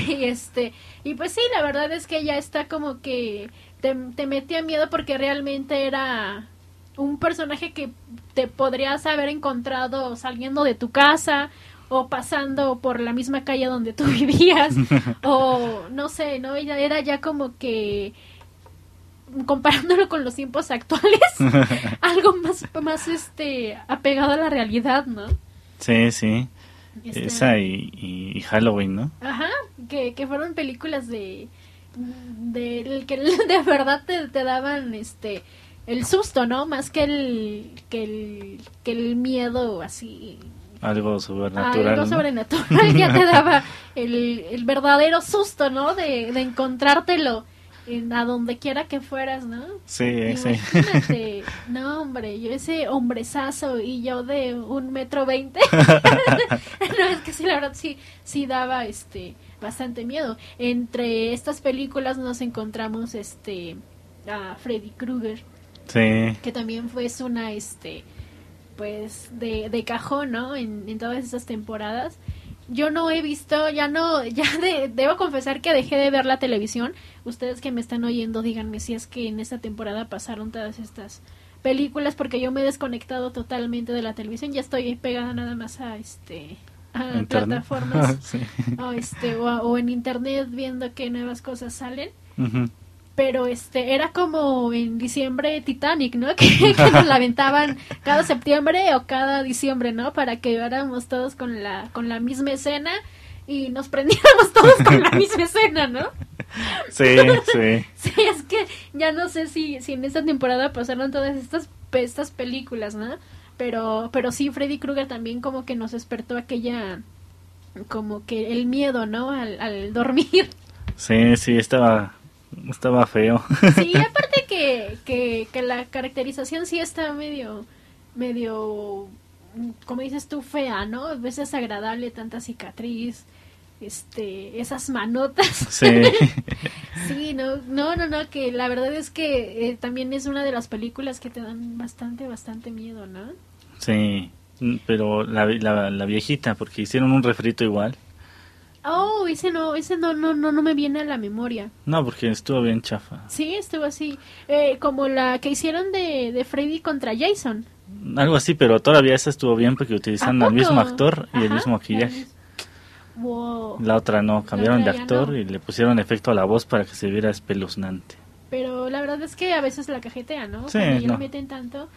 y (laughs) (laughs) este y pues sí, la verdad es que ya está como que te, te metía miedo porque realmente era un personaje que te podrías haber encontrado saliendo de tu casa o pasando por la misma calle donde tú (laughs) vivías o no sé, ¿no? Ella era ya como que comparándolo con los tiempos actuales, (laughs) algo más más este apegado a la realidad, ¿no?
Sí, sí.
Este,
Esa y, y- y Halloween, ¿no?
Ajá, que, que fueron películas de, de que (laughs) de verdad te, te daban este el susto, ¿no? Más que el que el, que el miedo así
Algo sobrenatural.
algo
¿no?
sobrenatural ya te (laughs) daba el, el verdadero susto, ¿no? De, de encontrártelo en, a donde quiera que fueras, ¿no?
Sí, sí.
Imagínate, (laughs) no hombre, yo ese hombrezazo y yo de un metro veinte. (laughs) no, es que sí, la verdad sí, sí daba este bastante miedo. Entre estas películas nos encontramos este a Freddy Krueger,
Sí,
que también fue una este pues de, de cajón, ¿no? En, en todas esas temporadas. Yo no he visto, ya no, (laughs) ya de- debo confesar que dejé de ver la televisión. Ustedes que me están oyendo, díganme si es que en esta temporada pasaron todas estas películas, porque yo me he desconectado totalmente de la televisión. Ya estoy pegada nada más a este a plataformas (laughs)
Sí.
o, este, o, o en internet viendo qué nuevas cosas salen
Ujú.
Pero este era como en diciembre Titanic, ¿no? (laughs) Que, que nos la aventaban cada septiembre o cada diciembre, ¿no? Para que viéramos todos con la con la misma escena y nos prendiéramos (laughs) todos con la misma escena, ¿no?
Sí, (laughs) sí.
Sí, es que ya no sé si, si en esta temporada pasaron todas estas estas películas, ¿no? Pero pero sí Freddy Krueger también como que nos despertó aquella como que el miedo, ¿no? Al, al dormir.
Sí, sí, estaba, estaba feo.
Sí, (laughs) aparte que, que, que la caracterización sí está medio, medio, como dices tú, fea, ¿no? A veces agradable, tanta cicatriz, este, esas manotas.
Sí. (laughs)
Sí, no, no, no, no, que la verdad es que eh, también es una de las películas que te dan bastante, bastante miedo, ¿no?
Sí, pero la, la, la viejita, porque hicieron un refrito igual.
Oh, ese no, ese no, no, no, no me viene a la memoria.
No, porque estuvo bien chafa.
Sí, estuvo así, eh, como la que hicieron de, de Freddy contra Jason.
Algo así, pero todavía esa estuvo bien porque utilizan
¿A
al mismo actor y el mismo maquillaje.
Wow.
La otra no, cambiaron de
otra
actor
no.
y le pusieron efecto a la voz para que se viera espeluznante.
Pero la verdad es que a veces la cajetean, ¿no?
Sí,
Cuando ya
no.
meten tanto,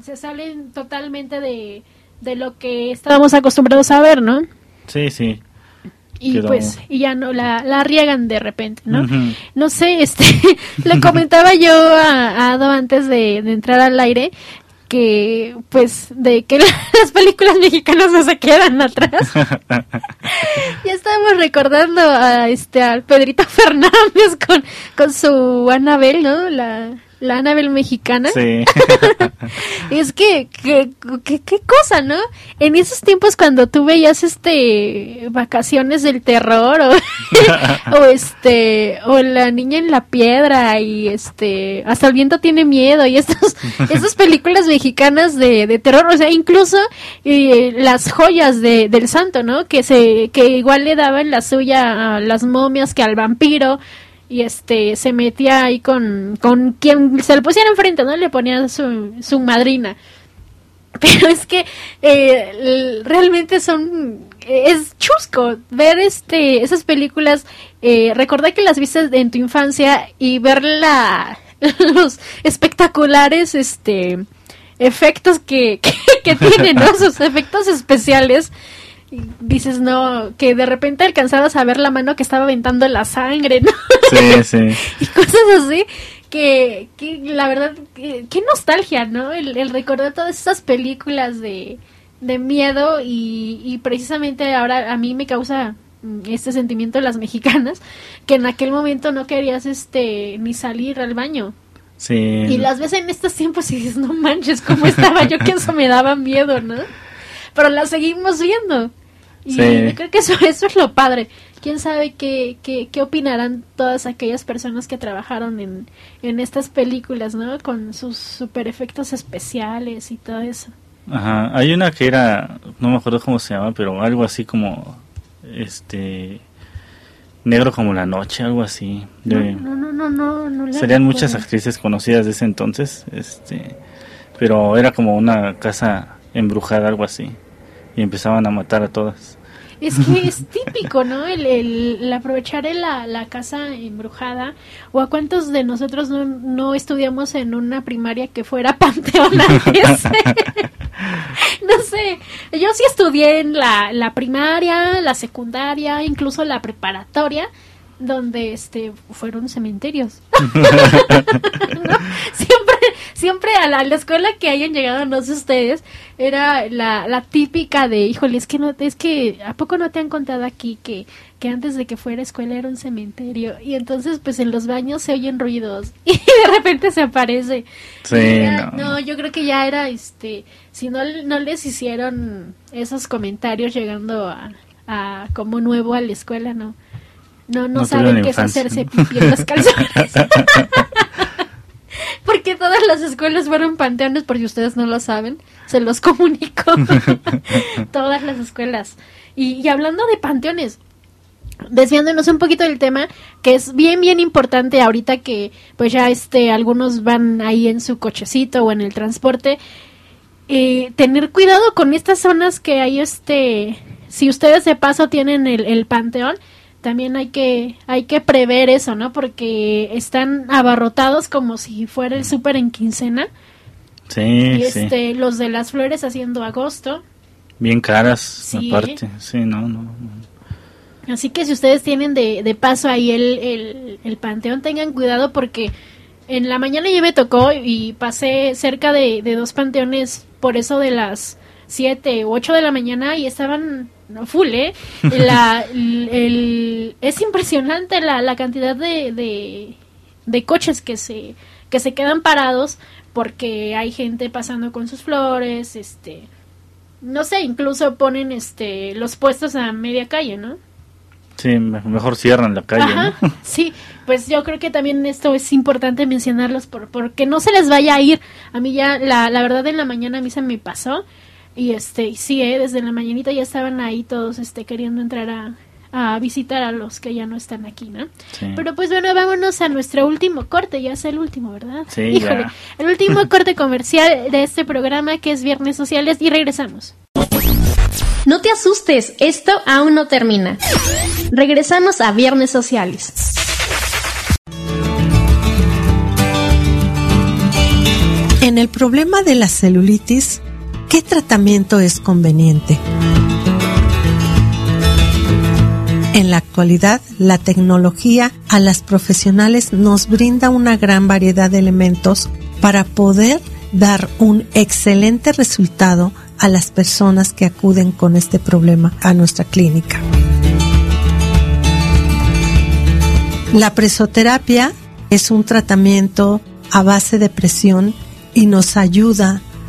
se salen totalmente de, de lo que estábamos acostumbrados a ver, ¿no?
Sí, sí.
Y
Quedó-
pues, y ya no, la, la riegan de repente, ¿no? No sé, este, (laughs) le comentaba yo a, a Ado antes de, de entrar al aire que, pues, de que (laughs) las películas mexicanas no se quedan atrás. (laughs) ya estábamos recordando a este, al Pedrito Fernández con, con su Anabel, ¿no? La, la Anabel mexicana.
Sí. (laughs)
Es que, qué cosa, ¿no? En esos tiempos cuando tú veías este vacaciones del terror o, (laughs) o este o la niña en la piedra y este hasta el viento tiene miedo y estas (laughs) estas películas mexicanas de, de terror, o sea, incluso eh, las joyas de, del santo, ¿no? Que se que igual le daban la suya a las momias que al vampiro y este se metía ahí con, con quien se le pusiera enfrente, ¿no? Le ponía su, su madrina. (laughs) Pero es que eh, realmente son es chusco ver este esas películas eh, recordar que las viste en tu infancia y ver la, (laughs) los espectaculares este efectos que, (laughs) que, que tienen ¿no? sus efectos especiales y dices no que de repente alcanzabas a ver la mano que estaba aventando la sangre no
Sí, sí. (laughs)
y cosas así que, que la verdad, que- qué nostalgia, ¿no? El, el recordar todas esas películas de, de miedo y, y precisamente ahora a mí me causa mm, este sentimiento de las mexicanas que en aquel momento no querías este ni salir al baño
Sí.
y las ves en estos tiempos y dices no manches cómo estaba yo que eso me daba miedo no pero las seguimos viendo y
Sí.
creo que eso (laughs) eso es lo padre quién sabe qué, qué, qué opinarán todas aquellas personas que trabajaron en, en estas películas, ¿no? Con sus super efectos especiales y todo eso.
Ajá, hay una que era, no me acuerdo cómo se llama, pero algo así como, este, negro como la noche, algo así. De-
No, no, no, no,
serían muchas actrices conocidas de ese entonces, este, pero era como una casa embrujada, algo así, y empezaban a matar a todas.
Es que es (laughs) típico, ¿no? El, el, el aprovechar el- la, la casa embrujada. ¿O a cuántos de nosotros no, no estudiamos en una primaria que fuera (laughs) panteón antes? (laughs) no sé. Yo sí estudié en la, la primaria, la secundaria, incluso la preparatoria, donde este fueron cementerios. ¿No? Siempre, (laughs) siempre a la, a la escuela que hayan llegado, no sé ustedes, era la, la típica de, híjole, es que no, es que, ¿a poco no te han contado aquí que, que antes de que fuera escuela era un cementerio? Y entonces, pues en los baños se oyen ruidos (laughs) y de repente se aparece.
Sí, no.
no, yo creo que ya era, este, si no, no les hicieron esos comentarios llegando a, a como nuevo a la escuela, no. No, no,
No
saben qué es hacerse pipí en los (laughs) calzones. Porque todas las escuelas fueron panteones, por si ustedes no lo saben, se los (laughs) comunico. (laughs) todas las escuelas. Y, y hablando de panteones, desviándonos un poquito del tema, que es bien, bien importante ahorita que pues ya este, algunos van ahí en su cochecito o en el transporte, eh, tener cuidado con estas zonas que hay este, si ustedes de paso tienen el, el panteón, también hay que, hay que prever eso, ¿no? Porque están abarrotados como si fuera el súper en quincena.
Sí,
y
sí,
este, los de las flores haciendo agosto.
bien caras
Sí.
aparte, sí, no, no, no.
Así que si ustedes tienen de, de paso ahí el, el, el panteón, tengan cuidado porque en la mañana ya me tocó y pasé cerca de, de dos panteones por eso de las 7 u 8 de la mañana y estaban full, ¿eh? La, el, el- es impresionante la, la cantidad de, de, de coches que se, que se quedan parados porque hay gente pasando con sus flores, este... No sé, incluso ponen este los puestos a media calle, ¿no?
Sí, me- mejor cierran la calle,
Ajá,
¿no? (laughs)
sí, pues yo creo que también esto es importante mencionarlos por, porque no se les vaya a ir. A mí ya, la, la verdad en la mañana a mí se me pasó y este, y sí, eh, desde la mañanita ya estaban ahí todos este, queriendo entrar a, a visitar a los que ya no están aquí, ¿no?
Sí.
Pero pues bueno, vámonos a nuestro último corte, ya es el último, ¿verdad?
Sí, (laughs)
Híjole,
ya.
el último (laughs) corte comercial de este programa que es Viernes Sociales y regresamos.
No te asustes, esto aún no termina. Regresamos a Viernes Sociales.
En el problema de la celulitis, ¿qué tratamiento es conveniente? En la actualidad, la tecnología a las profesionales nos brinda una gran variedad de elementos para poder dar un excelente resultado a las personas que acuden con este problema a nuestra clínica. La presoterapia es un tratamiento a base de presión y nos ayuda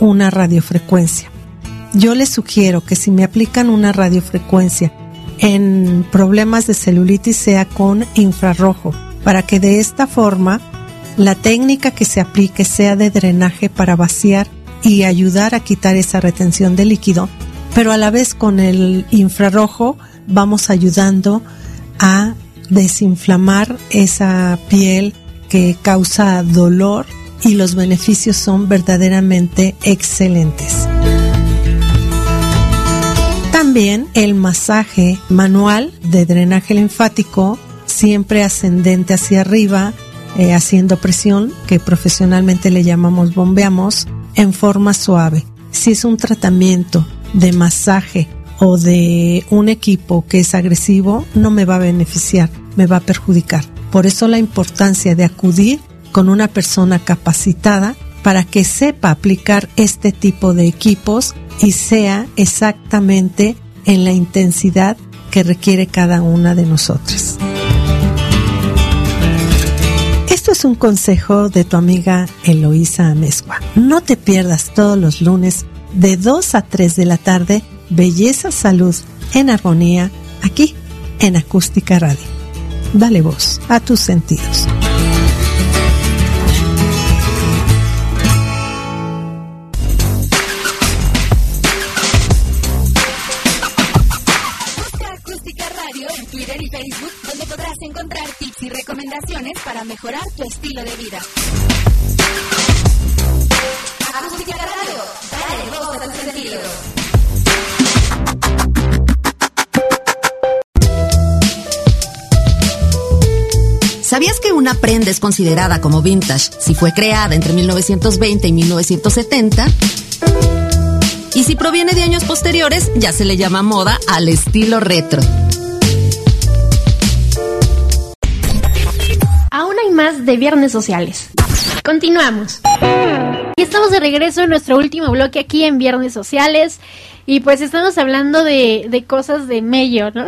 una radiofrecuencia. Yo les sugiero que si me aplican una radiofrecuencia en problemas de celulitis sea con infrarrojo, para que de esta forma la técnica que se aplique sea de drenaje para vaciar y ayudar a quitar esa retención de líquido, pero a la vez con el infrarrojo vamos ayudando a desinflamar esa piel que causa dolor y los beneficios son verdaderamente excelentes. También el masaje manual de drenaje linfático, siempre ascendente hacia arriba, eh, haciendo presión, que profesionalmente le llamamos bombeamos, en forma suave. Si es un tratamiento de masaje o de un equipo que es agresivo no me va a beneficiar, me va a perjudicar. Por eso la importancia de acudir con una persona capacitada para que sepa aplicar este tipo de equipos y sea exactamente en la intensidad que requiere cada una de nosotras. Esto es un consejo de tu amiga Eloísa Amezcua. No te pierdas todos los lunes de 2 a 3 de la tarde Belleza Salud en Armonía aquí en Acústica Radio. Dale voz a tus sentidos.
Tips y recomendaciones para mejorar tu estilo de vida. Acústica Radio, dale voz a sentidos.
¿Sabías que una prenda es considerada como vintage si fue creada entre 1920 y 1970? Y si proviene de años posteriores, ya se le llama moda al estilo retro.
Más de Viernes Sociales. Continuamos. Y estamos de regreso en nuestro último bloque aquí en Viernes Sociales. Y pues estamos hablando de, de cosas de mello, ¿no?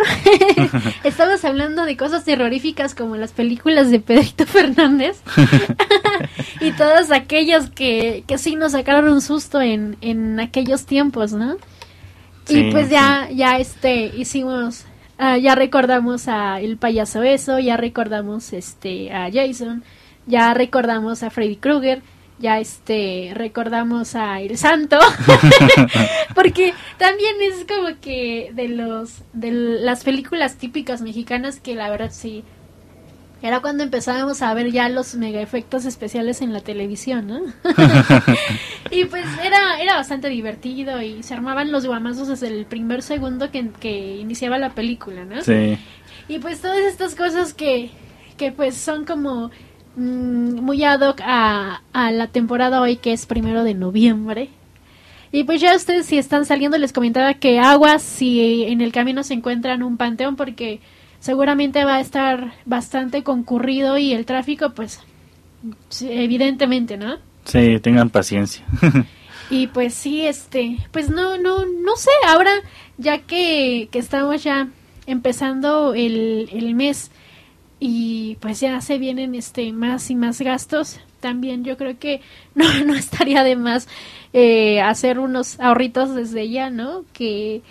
(laughs) estamos hablando de cosas terroríficas como las películas de Pedrito (laughs) Fernández. (laughs) y todas aquellas que, que sí nos sacaron un susto en, en aquellos tiempos, ¿no? y pues ya, ya este, hicimos Ah, ya recordamos a el payaso eso, ya recordamos este a Jason, ya recordamos a Freddy Krueger, ya este recordamos a El Santo, (laughs) porque también es como que de los de las películas típicas mexicanas que la verdad sí era cuando empezábamos a ver ya los mega efectos especiales en la televisión, ¿no? (laughs) y pues era, era bastante divertido y se armaban los guamazos desde el primer segundo que, que iniciaba la película, ¿no?
Sí.
Y pues todas estas cosas que, que pues son como mm, muy ad hoc a, a la temporada hoy que es primero de noviembre. Y pues ya ustedes si están saliendo les comentaba que aguas si en el camino se encuentran un panteón porque seguramente va a estar bastante concurrido y el tráfico, pues, evidentemente, ¿no?
Sí, tengan paciencia. (laughs)
y pues sí, este, pues no, no, no sé, ahora ya que, que estamos ya empezando el, el mes y pues ya se vienen este más y más gastos, también yo creo que (laughs) no, no estaría de más eh, hacer unos ahorritos desde ya, ¿no? Que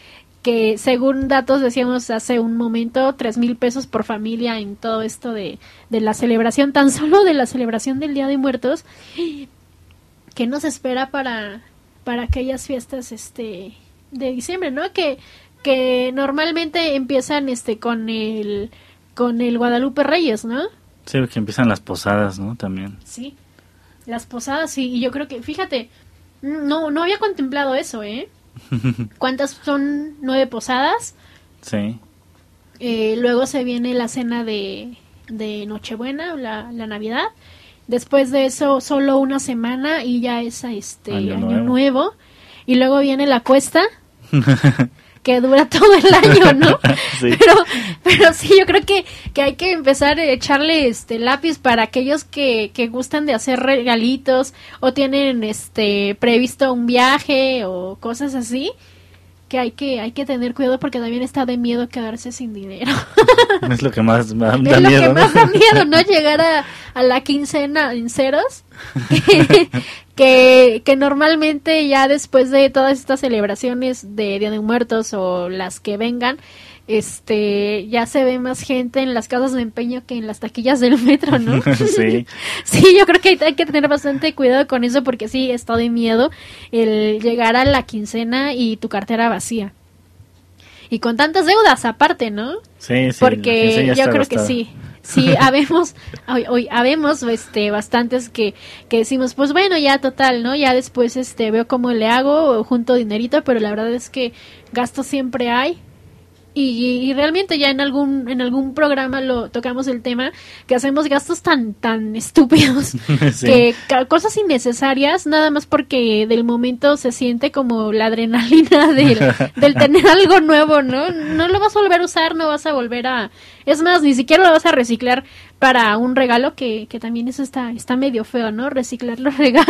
que según datos decíamos hace un momento, tres mil pesos por familia en todo esto de, de la celebración, tan solo de la celebración del Día de Muertos, que nos espera para, para aquellas fiestas este de diciembre, ¿no? Que, que normalmente empiezan este con el con el Guadalupe Reyes, ¿no?
Sí, que empiezan las posadas, ¿no? También.
Sí, las posadas, sí, y yo creo que, fíjate, no, no había contemplado eso, ¿eh? (laughs) ¿Cuántas son? Nueve posadas.
Sí.
Eh, luego se viene la cena de, de Nochebuena, la, la Navidad. Después de eso, solo una semana y ya es este año, nuevo. Y luego viene la cuesta. (laughs) que dura todo el año, ¿no? (laughs) Pero, pero sí, yo creo que, que hay que empezar a echarle este lápiz para aquellos que, que gustan de hacer regalitos o tienen este previsto un viaje o cosas así que hay que hay que tener cuidado porque también está de miedo quedarse sin dinero. (laughs)
es lo que más da,
miedo. Es lo que más da miedo, ¿no? (laughs) Llegar a, a la quincena en ceros. (laughs) que, que normalmente ya después de todas estas celebraciones de Día de Muertos o las que vengan, este ya se ve más gente en las casas de empeño que en las taquillas del metro, ¿no? (laughs)
sí. (laughs)
sí, yo creo que hay que tener bastante cuidado con eso porque sí, está de miedo el llegar a la quincena y tu cartera vacía. Y con tantas deudas aparte, ¿no?
Sí, sí.
Porque yo creo que sí. Sí, (laughs) habemos, hoy, hoy habemos este bastantes que, que decimos, pues bueno, ya total, ¿no? Ya después este veo cómo le hago, junto dinerito, pero la verdad es que gasto siempre hay Y, y realmente ya en algún en algún programa lo tocamos el tema que hacemos gastos tan tan (laughs) estúpidos (laughs)
Sí.
que cosas innecesarias nada más porque del momento se siente como la adrenalina (laughs) del, del tener algo nuevo no no lo vas a volver a usar no vas a volver a es más ni siquiera lo vas a reciclar para un regalo que, que también eso está está medio feo no reciclar los (laughs) regalos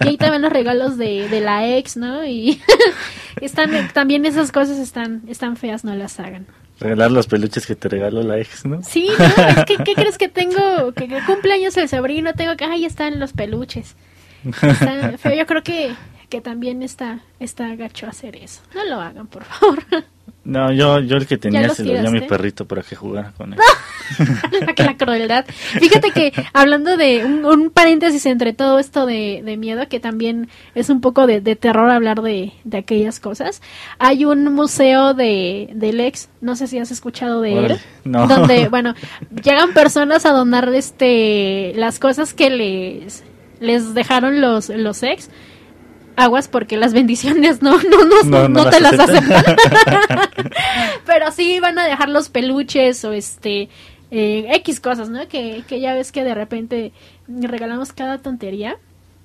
y ahí también los regalos de, de la ex no y (laughs) están también esas cosas están están feas no las hagan
Regalar los peluches que te regaló la ex, ¿no?
Sí, no, es que, ¿qué crees que tengo? Que, que cumpleaños el sobrino, tengo que, ahí están los peluches. Está feo, yo creo que, que también está, está gacho hacer eso. No lo hagan, por favor.
No, yo, yo el que tenía se lo dio a mi perrito para que jugara con él. (laughs)
la, la crueldad. Fíjate que hablando de un, un paréntesis entre todo esto de, de miedo, que también es un poco de, de terror hablar de, de aquellas cosas, hay un museo de del ex, no sé si has escuchado de él,
no.
donde, (laughs) bueno, llegan personas a donar este las cosas que les les dejaron los los ex. Aguas porque las bendiciones no no no,
No,
te
las aceptan. (laughs)
Pero sí van a dejar los peluches o este eh, X cosas, ¿no? Que, que ya ves que de repente regalamos cada tontería.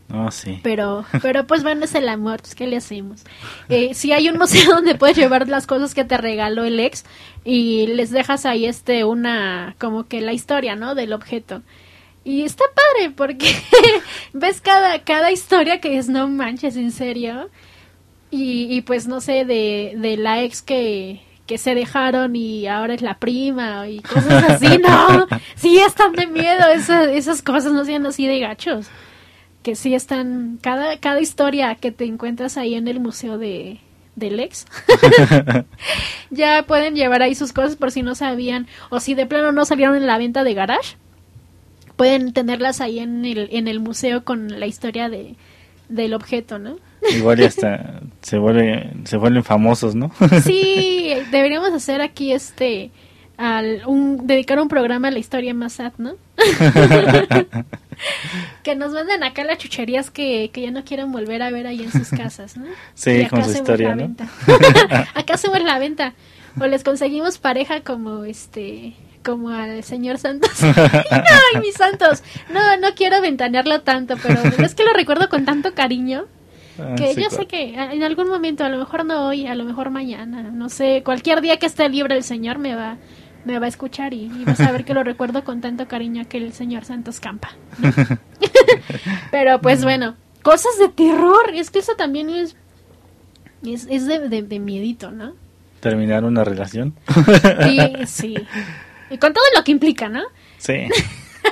No, sí.
Pero, pero pues bueno, es el amor, pues, ¿qué le hacemos? Eh, sí hay un museo (laughs) donde puedes llevar las cosas que te regaló el ex y les dejas ahí este una, como que la historia, ¿no? Del objeto. Y está padre porque (laughs) ves cada, cada historia que es, no manches, en serio. Y, y pues no sé, de, de la ex que, que se dejaron y ahora es la prima y cosas así, (laughs) no. Sí están de miedo, esas, esas cosas no sean así de gachos que sí están cada cada historia que te encuentras ahí en el museo de del ex (laughs) ya pueden llevar ahí sus cosas por si no sabían o si de plano no salieron en la venta de garage pueden tenerlas ahí en el en el museo con la historia de del objeto no
Igual y hasta (laughs) se vuelve, se vuelven famosos, ¿no? (laughs)
sí deberíamos hacer aquí este al un dedicar un programa a la historia más sad no (laughs) que nos manden acá las chucherías que, que ya no quieren volver a ver ahí en sus casas, ¿no?
Sí, con su historia,
la
¿no?
venta. acá hacemos la venta. O les conseguimos pareja como este como al señor Santos. (laughs) Ay, mis santos. No, no quiero ventanearlo tanto, pero es que lo recuerdo con tanto cariño
Ah,
que
sí,
yo
claro.
sé que en algún momento, a lo mejor no hoy, a lo mejor mañana, no sé, cualquier día que esté libre el señor me va me va a escuchar y, y vas a ver que lo recuerdo con tanto cariño que el señor Santos Campa. ¿no? (laughs) Pero pues bueno, cosas de terror, es que eso también es es, es de, de, de miedito, ¿no?
Terminar una relación.
Y sí. (laughs) Y con todo lo que implica, ¿no?
Sí.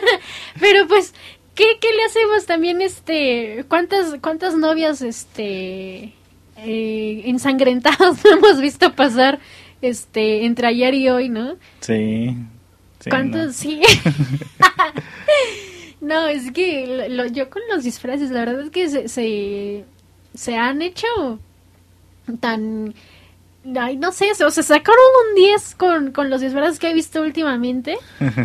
(laughs)
Pero pues, ¿qué, qué le hacemos también, este, cuántas, cuántas novias, este, eh, ensangrentadas (laughs) hemos visto pasar, este, entre ayer y hoy, ¿no?
Sí. sí,
¿Cuántos?
no.
Sí. (laughs) no, es que lo- yo con los disfraces, la verdad es que se, se, se han hecho tan... Ay, no sé, o se sacaron un 10 con, con los disfraces que he visto últimamente.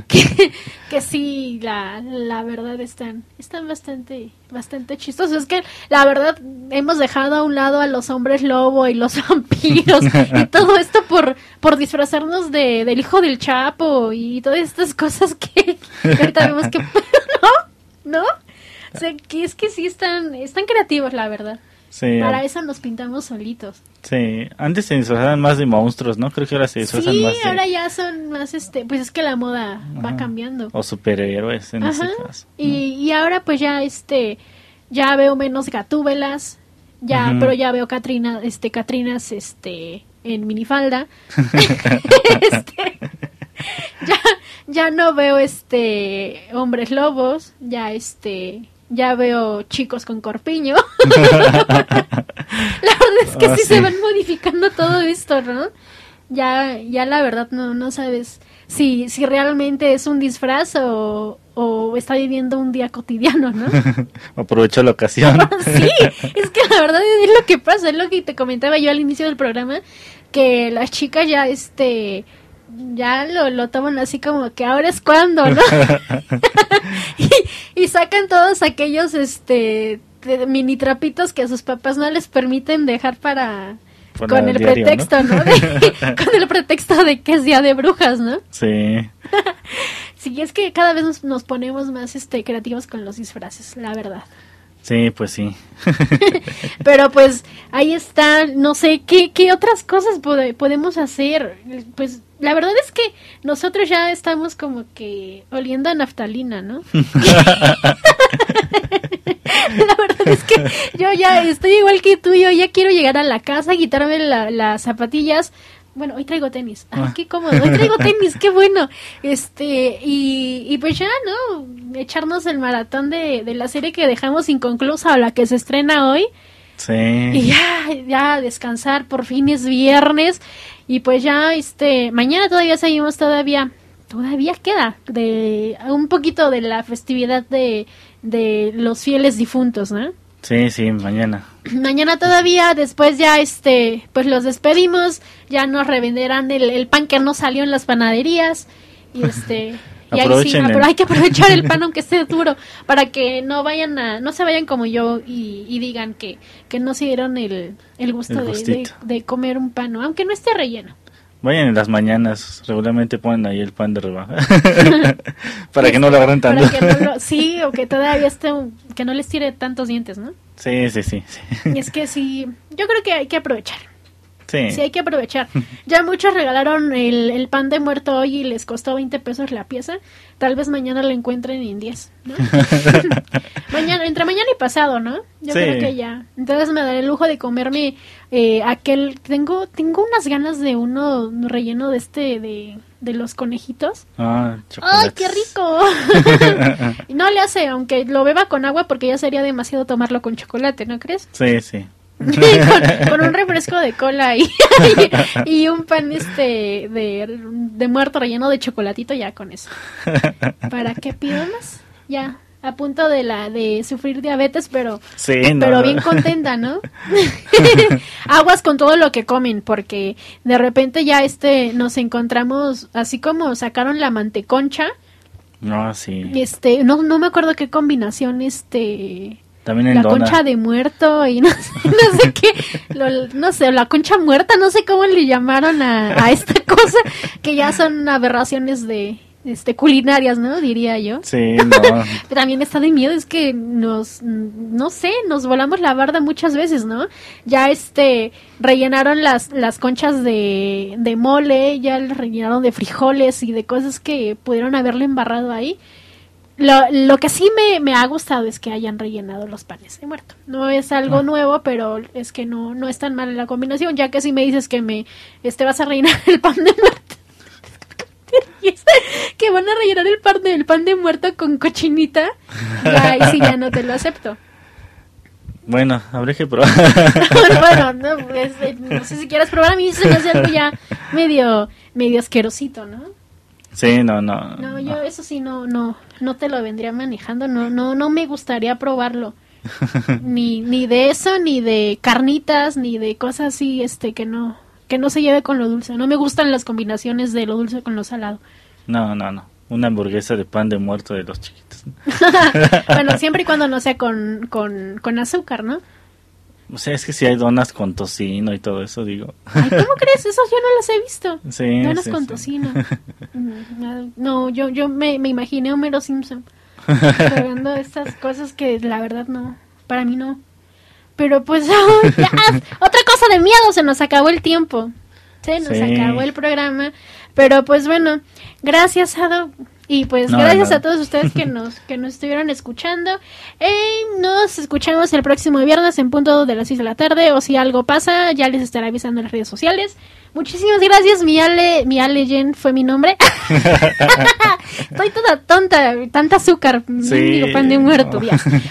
que, (laughs) que sí, la, la verdad están, están bastante, bastante chistosos. Es que la verdad hemos dejado a un lado a los hombres lobo y los (laughs) vampiros y todo esto por, por disfrazarnos de, del hijo del Chapo y todas estas cosas que, que ahorita vemos que (laughs) no, no. O sea, que es que sí están, están creativos, la verdad.
Sí,
Para eso nos pintamos solitos.
sí. Antes se disfrazaban más de monstruos, ¿no? Creo que ahora se disfrazan
Sí,
más de...
ahora ya son más, este, pues es que la moda va cambiando.
O superhéroes, en
Ajá.
caso.
Y, y ahora pues ya este ya veo menos gatúbelas, ya pero ya veo Catrina, este Catrinas este en minifalda. (laughs) Este, ya ya no veo este hombres lobos, ya este ya veo chicos con corpiño. (laughs) (laughs) la verdad es que
Ah,
sí,
sí.
se van modificando todo esto, ¿no? Ya ya la verdad no no sabes si si realmente es un disfraz o, o está viviendo un día cotidiano, ¿no? (laughs)
Aprovechó la ocasión.
sí, es que la verdad es lo que pasa, es lo que te comentaba yo al inicio del programa, que las chicas ya, este, ya lo, lo toman así como que ahora es cuando, ¿no? (laughs) y, y sacan todos aquellos, este, de- mini trapitos que a sus papás no les permiten dejar para, con el pretexto, ¿no? (laughs) (laughs) con el pretexto de que es día de brujas, ¿no?
Sí.
sí, es que cada vez nos, ponemos más este creativos con los disfraces, la verdad.
Sí, pues sí.
Pero pues ahí está, no sé, ¿qué, qué otras cosas podemos hacer? Pues la verdad es que nosotros ya estamos como que oliendo a naftalina, ¿no? (laughs) (laughs) la verdad es que yo ya estoy igual que tú, yo ya quiero llegar a la casa, quitarme las zapatillas. Bueno, hoy traigo tenis. Ay, ah. qué cómodo. Hoy traigo (laughs) tenis, qué bueno. Este, y, y pues ya, ¿no? Echarnos el maratón de, de la serie que dejamos inconclusa o la que se estrena hoy.
Sí.
Y ya, ya descansar, por fin es viernes. Y pues ya, este, mañana todavía seguimos todavía, todavía queda de un poquito de la festividad de, de los fieles difuntos, ¿no?
Sí, sí, mañana. (clears throat)
Mañana todavía, después ya, este, pues los despedimos, ya nos revenderán el, el pan que no salió en las panaderías y este... (laughs) Y ahí sí, pero hay que aprovechar el (laughs) pan aunque esté duro para que no vayan a, no se vayan como yo y, digan que, que no se dieron el, el gusto de, de, comer un pan, aunque no esté relleno.
Vayan en las mañanas, regularmente ponen ahí el pan de rebaja. (laughs) para que no lo agarren tanto. (laughs)
sí, o que todavía esté, que no les tire tantos dientes, ¿no?
Sí, sí, sí. sí.
Y es que sí, yo creo que hay que aprovechar. Sí. hay que aprovechar. (laughs) Ya muchos regalaron el, el, pan de muerto hoy y les costó 20 pesos la pieza. Tal vez mañana lo encuentren en 10, ¿no? (laughs) mañana, entre mañana y pasado, ¿no? Yo creo que ya. Entonces me daré el lujo de comerme eh, aquel... Tengo tengo unas ganas de uno relleno de este, de, de los conejitos.
Ah,
¡Ay, qué rico! (laughs) no le hace, aunque lo beba con agua porque ya sería demasiado tomarlo con chocolate, ¿no crees?
Sí, sí. (laughs)
con, un refresco de cola y, (laughs) y, un pan este de, de, muerto relleno de chocolatito ya con eso. ¿Para qué pido más? Ya, a punto de la de sufrir diabetes, pero pero bien contenta, ¿no? (laughs) Aguas con todo lo que comen, porque de repente ya este nos encontramos así como sacaron la manteconcha.
No, sí.
Este, no no me acuerdo qué combinación este
también en
la concha de muerto y no sé, (laughs) no sé qué, no sé, la concha muerta, no sé cómo le llamaron a, a esta (laughs) cosa, que ya son aberraciones de, este culinarias, ¿no? Diría yo.
Sí, (laughs) no.
También está de miedo, es que nos, no sé, nos volamos la barda muchas veces, ¿no? Ya este, rellenaron las, las conchas de, de mole, ya rellenaron de frijoles y de cosas que pudieron haberle embarrado ahí. Lo, lo que sí me, me, ha gustado es que hayan rellenado los panes de muerto. No es algo ah. nuevo, pero es que no, no es tan mala la combinación, ya que si me dices que me este vas a rellenar (laughs) el pan de muerto. (laughs) que van a rellenar el pan, de, pan de muerto con cochinita, ya, y si ya no te lo acepto.
Bueno, habré que probar. (laughs)
bueno, no, pues, eh, no sé si quieres probar. A mí se me hace algo ya medio, medio asquerosito, ¿no?
Sí, no, no.
No, yo eso sí no, no, no te lo vendría manejando, no, no, no me gustaría probarlo. (laughs) ni, ni de eso, ni de carnitas, ni de cosas así, este, que no, que no se lleve con lo dulce. No me gustan las combinaciones de lo dulce con lo salado.
No, no, no. Una hamburguesa de pan de muerto de los chiquitos. (laughs)
bueno, siempre y cuando no sea con, con, con azúcar, ¿no?
O sea, es que si hay donas con tocino y todo eso, digo.
¿Cómo (laughs) crees? Eso yo no las he visto.
Sí,
donas con tocino. (laughs) Mm, no, yo, yo me, me imaginé Homero Simpson (laughs) probando estas cosas que la verdad no, para mí no. Pero pues, ya, otra cosa de miedo, se nos acabó el tiempo. Se nos acabó el programa. Pero pues bueno, gracias, Ado. Y pues gracias a todos ustedes que nos, que nos estuvieron escuchando. Eh, nos escuchamos el próximo viernes en punto de las 6 de la tarde. O si algo pasa, ya les estaré avisando en las redes sociales. Muchísimas gracias, mi Ale, mi Ale Jen fue mi nombre. (laughs) Estoy toda tonta, tanta azúcar, sí, pan de muerto,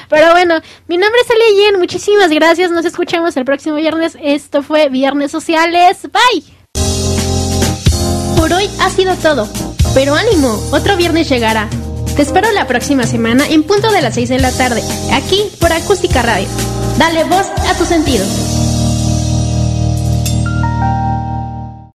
Pero bueno, mi nombre es Ale Jen, muchísimas gracias, nos escuchamos el próximo viernes. Esto fue Viernes Sociales, bye. Por hoy ha sido todo. Pero ánimo, otro viernes llegará. Te espero la próxima semana en punto de las 6 de la tarde, aquí por Acústica Radio. Dale voz a tus sentidos.